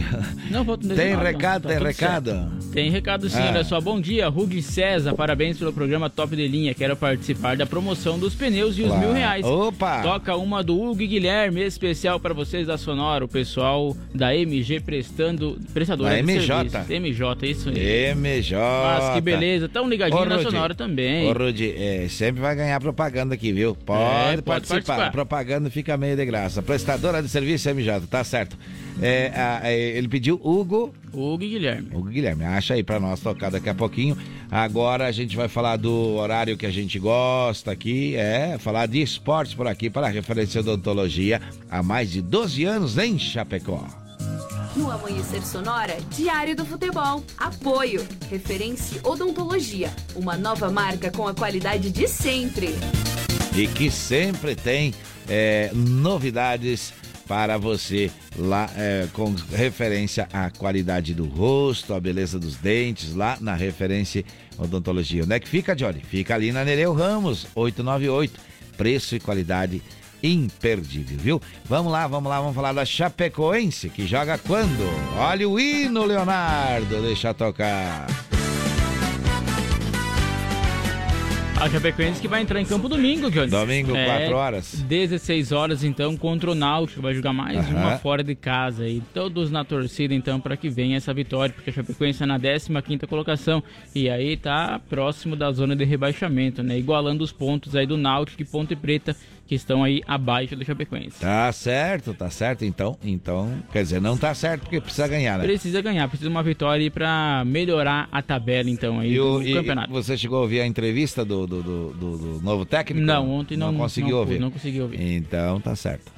Speaker 2: Não, faltam
Speaker 1: Tem
Speaker 2: 19,
Speaker 1: recado,
Speaker 2: tá
Speaker 1: tem recado?
Speaker 2: certo. Tem recado sim,
Speaker 1: Ah.
Speaker 2: olha só. Bom dia, Rug César. Parabéns pelo programa Top de Linha. Quero participar da promoção dos pneus e os mil reais.
Speaker 1: Opa!
Speaker 2: Toca uma do Hugo e Guilherme, especial para vocês da Sonora. O pessoal da MG prestando. Prestadora
Speaker 1: Da MJ.
Speaker 2: MJ, isso aí.
Speaker 1: MJ.
Speaker 2: Mas que beleza. Tão ligadinho
Speaker 1: Ô,
Speaker 2: na. Sonora também.
Speaker 1: Ô, Rudy, é, sempre vai ganhar propaganda aqui, viu? Pode,
Speaker 2: É, pode
Speaker 1: participar.
Speaker 2: participar.
Speaker 1: Propaganda fica meio de graça. Prestadora de serviço MJ, tá certo. É, a- é, ele pediu Hugo.
Speaker 2: Hugo e Guilherme.
Speaker 1: Hugo e Guilherme, acha aí pra nós tocar daqui a pouquinho. Agora a gente vai falar do horário que a gente gosta aqui, é falar de esportes por aqui para a referência odontologia há mais de 12 anos em Chapecó.
Speaker 31: No Amanhecer Sonora, Diário do Futebol. Apoio. Referência Odontologia. Uma nova marca com a qualidade de sempre.
Speaker 1: e que sempre tem é, novidades para você lá é, com referência à qualidade do rosto, à beleza dos dentes, lá na referência odontologia. Onde é que fica, Johnny? Fica ali na Nereu Ramos, 898. Preço e qualidade imperdível, viu? Vamos lá, vamos lá, vamos falar da Chapecoense, que joga quando? Olha o hino, Leonardo, deixa tocar.
Speaker 2: A Chapecoense que vai entrar em campo domingo, Johnny.
Speaker 1: Domingo,
Speaker 2: É,
Speaker 1: quatro horas.
Speaker 2: 16 horas, então, contra o Náutico. Vai jogar mais uma fora de casa. E todos na torcida, então, para que venha essa vitória. Porque a Chapecoense é na 15ª colocação. E aí tá próximo da zona de rebaixamento, né? Igualando os pontos aí do Náutico e Ponte Preta, que estão aí abaixo do Chapecoense.
Speaker 1: Tá certo, tá certo, então, então, quer dizer, não tá certo porque precisa ganhar, né?
Speaker 2: Precisa ganhar, precisa de uma vitória aí pra melhorar a tabela, então, aí
Speaker 1: E, o,
Speaker 2: do
Speaker 1: e-
Speaker 2: campeonato.
Speaker 1: você chegou a ouvir a entrevista do, do, do, do- novo técnico?
Speaker 2: Não, ontem não-
Speaker 1: conseguiu
Speaker 2: não
Speaker 1: ouvir.
Speaker 2: não consegui ouvir.
Speaker 1: Então tá certo.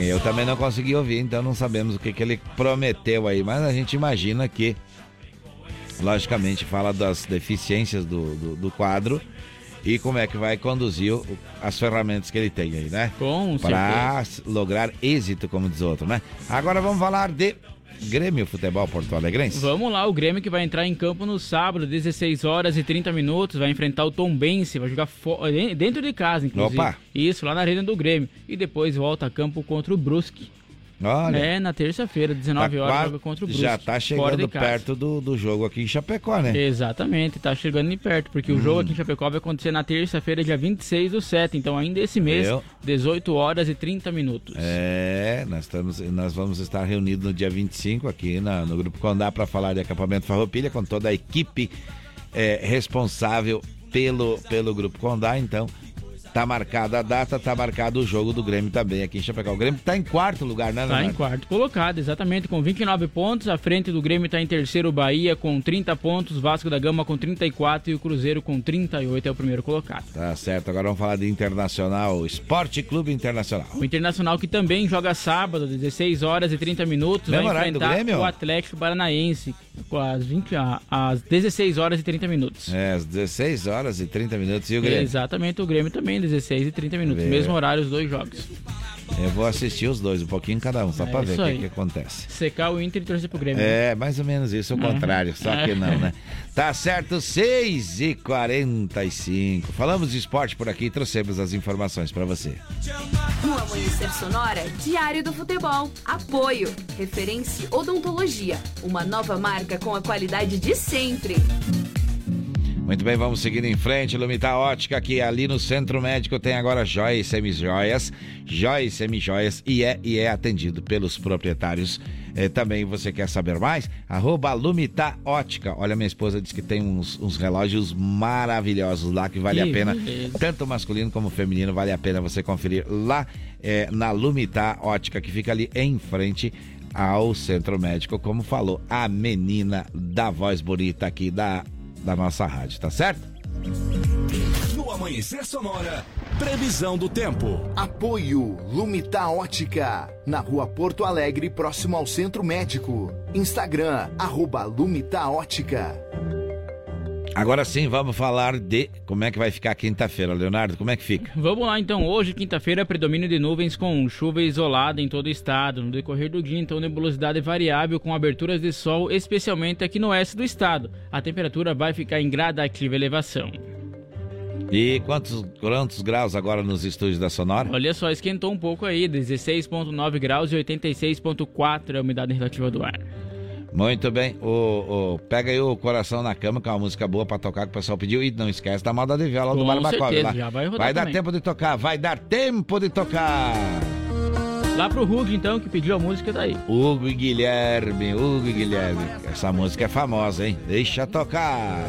Speaker 1: Eu também não consegui ouvir, então não sabemos o que, que ele prometeu aí, mas a gente imagina que, logicamente, fala das deficiências do, do, do quadro e como é que vai conduzir as ferramentas que ele tem aí, né?
Speaker 2: Com
Speaker 1: Para lograr êxito, como diz outro, né? Agora vamos falar de Grêmio Futebol Porto Alegrense.
Speaker 2: Vamos lá, o Grêmio que vai entrar em campo no sábado, 16 horas e 30 minutos, vai enfrentar o Tom Bense, vai jogar dentro de casa, inclusive.
Speaker 1: Opa!
Speaker 2: Isso, lá na arena do Grêmio. E depois volta a campo contra o Brusque.
Speaker 1: Olha.
Speaker 2: É, na terça-feira, 19
Speaker 1: Tá
Speaker 2: horas,
Speaker 1: quase-
Speaker 2: joga contra o Brusque.
Speaker 1: Já tá chegando perto do, do jogo aqui em Chapecó, né?
Speaker 2: Exatamente, tá chegando em perto, porque o jogo aqui em Chapecó vai acontecer na terça-feira, dia 26 do 7, então ainda esse mês,
Speaker 1: Eu-
Speaker 2: 18 horas e 30 minutos.
Speaker 1: É, nós, estamos, nós vamos estar reunidos no dia 25 aqui na- no Grupo Condá para falar de acampamento Farroupilha com toda a equipe é, responsável pelo, pelo Grupo Condá. Então, Tá marcada a data, tá marcado o jogo do Grêmio também aqui em Chapecó. O Grêmio tá em quarto lugar, né,
Speaker 2: Tá
Speaker 1: Leonardo?
Speaker 2: em quarto colocado, exatamente, com 29 pontos. À frente do Grêmio está em terceiro o Bahia com 30 pontos, Vasco da Gama com 34 e o Cruzeiro com 38 é o primeiro colocado.
Speaker 1: Tá certo, agora vamos falar de Internacional, Esporte Clube Internacional.
Speaker 2: O Internacional que também joga sábado, 16 horas e 30 minutos,
Speaker 1: Mesmo
Speaker 2: vai enfrentar o Atlético Paranaense as, 20, a- às 16 horas e 30 minutos.
Speaker 1: É, às 16 horas e 30 minutos e o Grêmio.
Speaker 2: Exatamente, o Grêmio também, 16 e 30 minutos.
Speaker 1: Vê.
Speaker 2: Mesmo horário, os dois jogos.
Speaker 1: Eu vou assistir os dois, um pouquinho cada um, só
Speaker 2: É
Speaker 1: pra ver o que, que acontece.
Speaker 2: Secar o Inter e torcer pro Grêmio.
Speaker 1: É, mais ou menos isso, o
Speaker 2: Uhum.
Speaker 1: contrário, só que não, né? Tá certo, 6 e 45 Falamos de esporte por aqui e trouxemos as informações pra você.
Speaker 31: No Amanhecer Sonora, Diário do Futebol. Apoio. Referência Odontologia. Uma nova marca com a qualidade de sempre.
Speaker 1: Muito bem, vamos seguindo em frente. Lumita Ótica, que ali no Centro Médico tem agora joias e semijoias. Joias e semijoias e é, e é atendido pelos proprietários. Eh, também você quer saber mais? Arroba Lumita Ótica. Olha, minha esposa disse que tem uns, uns relógios maravilhosos lá que vale
Speaker 2: Que
Speaker 1: a pena.
Speaker 2: beleza.
Speaker 1: Tanto masculino como feminino, vale a pena você conferir lá eh, na Lumita Ótica, que fica ali em frente ao Centro Médico, como falou a menina da voz bonita aqui da, da nossa rádio, tá certo?
Speaker 9: Amanhecer Sonora, previsão do tempo.
Speaker 10: Apoio Lumita Ótica, na rua Porto Alegre, próximo ao Centro Médico. Instagram, arroba Lumita Ótica.
Speaker 1: Agora sim, vamos falar de como é que vai ficar quinta-feira, Leonardo. Como é que fica?
Speaker 2: Vamos lá então, hoje, quinta-feira, predomínio de nuvens com chuva isolada em todo o estado. No decorrer do dia, então, nebulosidade variável com aberturas de sol, especialmente aqui no oeste do estado. A temperatura vai ficar em gradativa elevação.
Speaker 1: E quantos, quantos graus agora nos estúdios da Sonora?
Speaker 2: Olha só, esquentou um pouco aí, 16,9 graus e 86,4 é a umidade relativa do ar.
Speaker 1: Muito bem. O, o- pega aí o Coração na Cama, que é uma música boa pra tocar que o pessoal pediu. E não esquece da moda de viola do
Speaker 2: certeza,
Speaker 1: lá.
Speaker 2: já vai
Speaker 1: Vai dar tempo de tocar, vai dar tempo de tocar.
Speaker 2: Lá pro Hug, então, que pediu a música daí.
Speaker 1: Hugo e Guilherme, Hugo e Guilherme. Essa música é famosa, hein? Deixa tocar.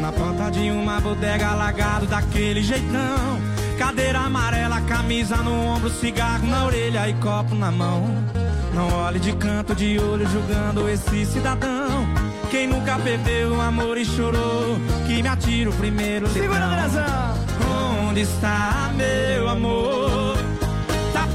Speaker 13: Na porta de uma bodega alagado daquele jeitão Cadeira amarela, camisa no ombro, cigarro na orelha e copo na mão Não olhe de canto de olho julgando esse cidadão Quem nunca perdeu o amor e chorou Que me atira o primeiro Segura, Onde está meu amor?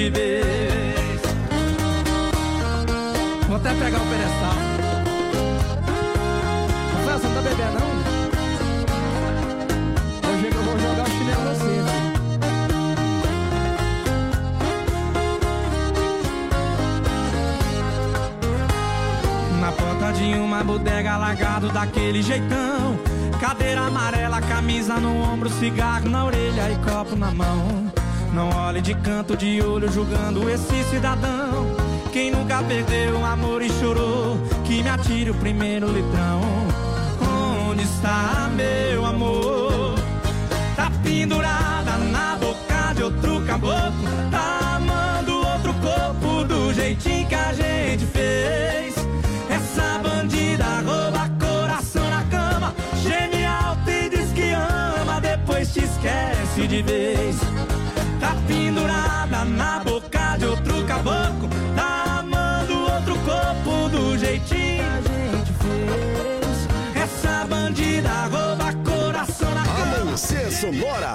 Speaker 13: de vez. Vou até pegar o pedestal você não tá bebendo não? Hoje eu vou jogar o chinelo em você Na porta de uma bodega alagado daquele jeitão. Cadeira amarela, camisa no ombro, cigarro na orelha e copo na mão Não olhe de canto de olho julgando esse cidadão. Quem nunca perdeu o amor e chorou Que me atire o primeiro litrão. Onde está meu amor? Tá pendurada na boca de outro caboclo. Tá amando outro corpo do jeitinho que a gente fez. Essa bandida rouba coração na cama. Geme alto e diz que ama Depois te esquece de vez Tá amando outro corpo do jeitinho. Que a gente fez. Essa bandida rouba coração na cama.
Speaker 15: Amanhecer Sonora.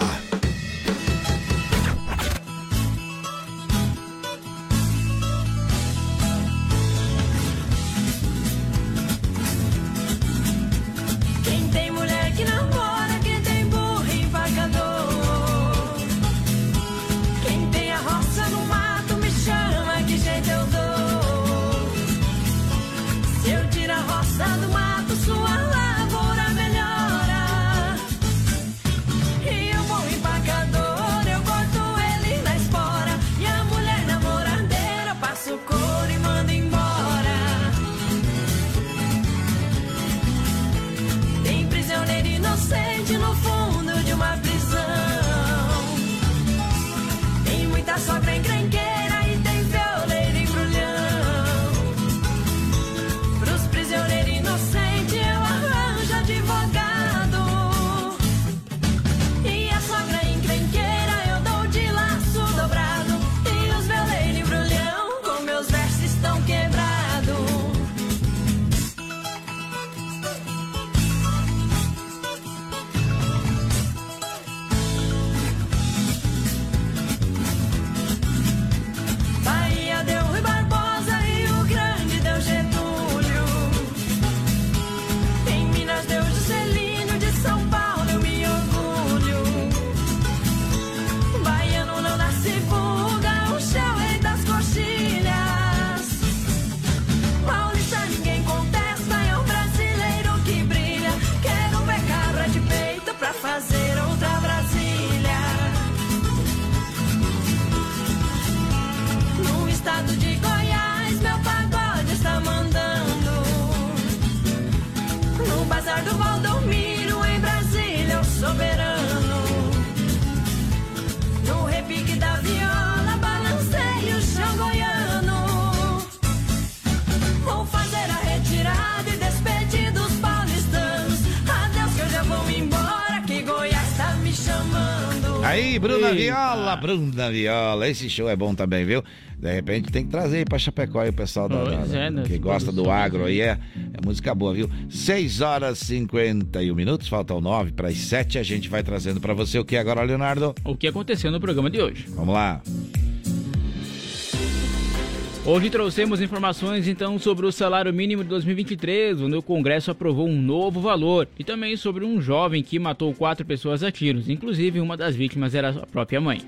Speaker 1: Aí, Bruna
Speaker 2: Eita.
Speaker 1: Viola, Bruna Viola. Esse show é bom também, viu? De repente tem que trazer aí pra Chapecó aí o pessoal da,
Speaker 2: Pois
Speaker 1: da-
Speaker 2: é, né?
Speaker 1: que gosta do agro aí. É, é música boa, viu? 6 horas e 51 minutos, faltam 9 para as 7. A gente vai trazendo pra você o que agora, Leonardo?
Speaker 2: O que aconteceu no programa de hoje?
Speaker 1: Vamos lá.
Speaker 2: Hoje trouxemos informações então sobre o salário mínimo de 2023, onde o Congresso aprovou um novo valor, e também sobre um jovem que matou quatro pessoas a tiros, inclusive uma das vítimas era a própria mãe.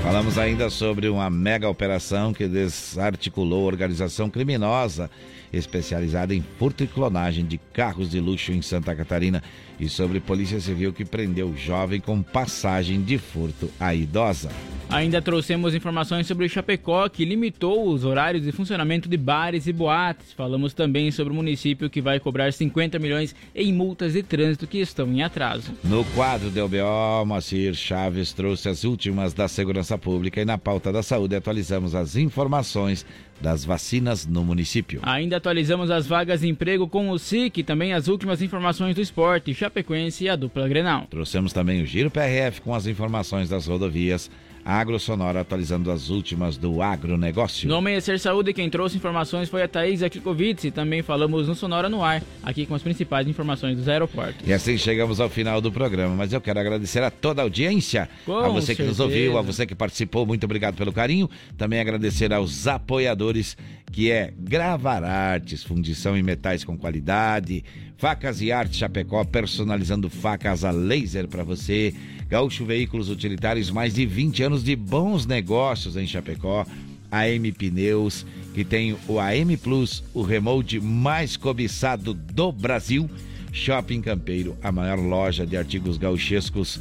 Speaker 1: Falamos ainda sobre uma mega operação que desarticulou organização criminosa especializada em furto e clonagem de carros de luxo em Santa Catarina e sobre Polícia Civil que prendeu jovem com passagem de furto à idosa.
Speaker 2: Ainda trouxemos informações sobre o Chapecó, que limitou os horários de funcionamento de bares e boates. Falamos também sobre o município que vai cobrar 50 milhões em multas de trânsito que estão em atraso.
Speaker 1: No quadro do LBO, Moacir Chaves trouxe as últimas da segurança pública e na pauta da saúde atualizamos as informações das vacinas no município.
Speaker 2: Ainda atualizamos as vagas de emprego com o SIC e também as últimas informações do esporte, Chapecoense e a dupla Grenal.
Speaker 1: Trouxemos também o Giro PRF com as informações das rodovias, a Agro Sonora atualizando as últimas do agronegócio.
Speaker 2: No Amanhecer Saúde, quem trouxe informações foi a Thaís Akikovic e também falamos no Sonora no Ar, aqui com as principais informações dos aeroportos.
Speaker 1: E assim chegamos ao final do programa, mas eu quero agradecer a toda a audiência,
Speaker 2: Com
Speaker 1: a você que nos
Speaker 2: certeza.
Speaker 1: ouviu, a você que participou, muito obrigado pelo carinho. Também agradecer aos apoiadores, que é Gravar Artes, fundição em metais com qualidade, Facas e Arte Chapecó, personalizando facas a laser para você, Gaúcho Veículos Utilitários, mais de 20 anos de bons negócios em Chapecó. AM Pneus, que tem o AM Plus, o remote mais cobiçado do Brasil. Shopping Campeiro, a maior loja de artigos gauchescos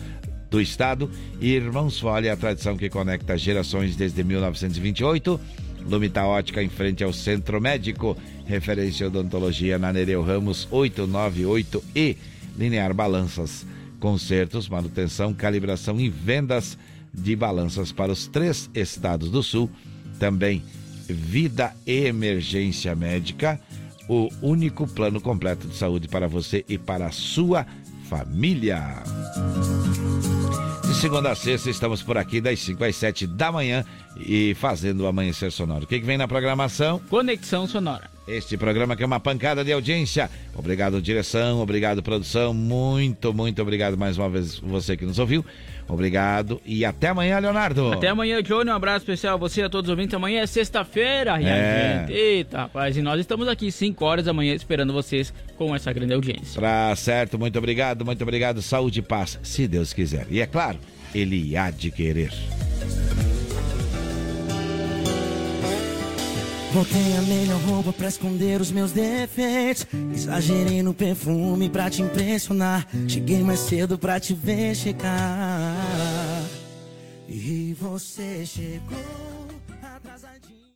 Speaker 1: do estado. E Irmãos Folha, a tradição que conecta gerações desde 1928. Lumita Ótica em frente ao Centro Médico. Referência odontologia na Nereu Ramos 898 e Linear Balanças. Consertos, manutenção, calibração e vendas de balanças para os três estados do sul. Também Vida e Emergência Médica, o único plano completo de saúde para você e para a sua família. De segunda a sexta, estamos por aqui das 5 às 7 da manhã e fazendo o Amanhecer Sonoro. O que, que vem na programação?
Speaker 2: Conexão Sonora.
Speaker 1: Este programa que é uma pancada de audiência. Obrigado, direção. Obrigado, produção. Muito, muito obrigado mais uma vez você que nos ouviu. Obrigado e até amanhã, Leonardo.
Speaker 2: Até amanhã, Johnny. Um abraço especial a você e a todos os ouvintes. Amanhã é sexta-feira,
Speaker 1: É.
Speaker 2: gente. Eita, rapaz. E nós estamos aqui 5 horas da manhã esperando vocês com essa grande audiência.
Speaker 1: Tá certo, muito obrigado, muito obrigado. Saúde e paz, se Deus quiser. E é claro, Ele há de querer.
Speaker 32: Botei a melhor roupa pra esconder os meus defeitos. Exagerei no perfume pra te impressionar. Cheguei mais cedo pra te ver chegar. E você chegou.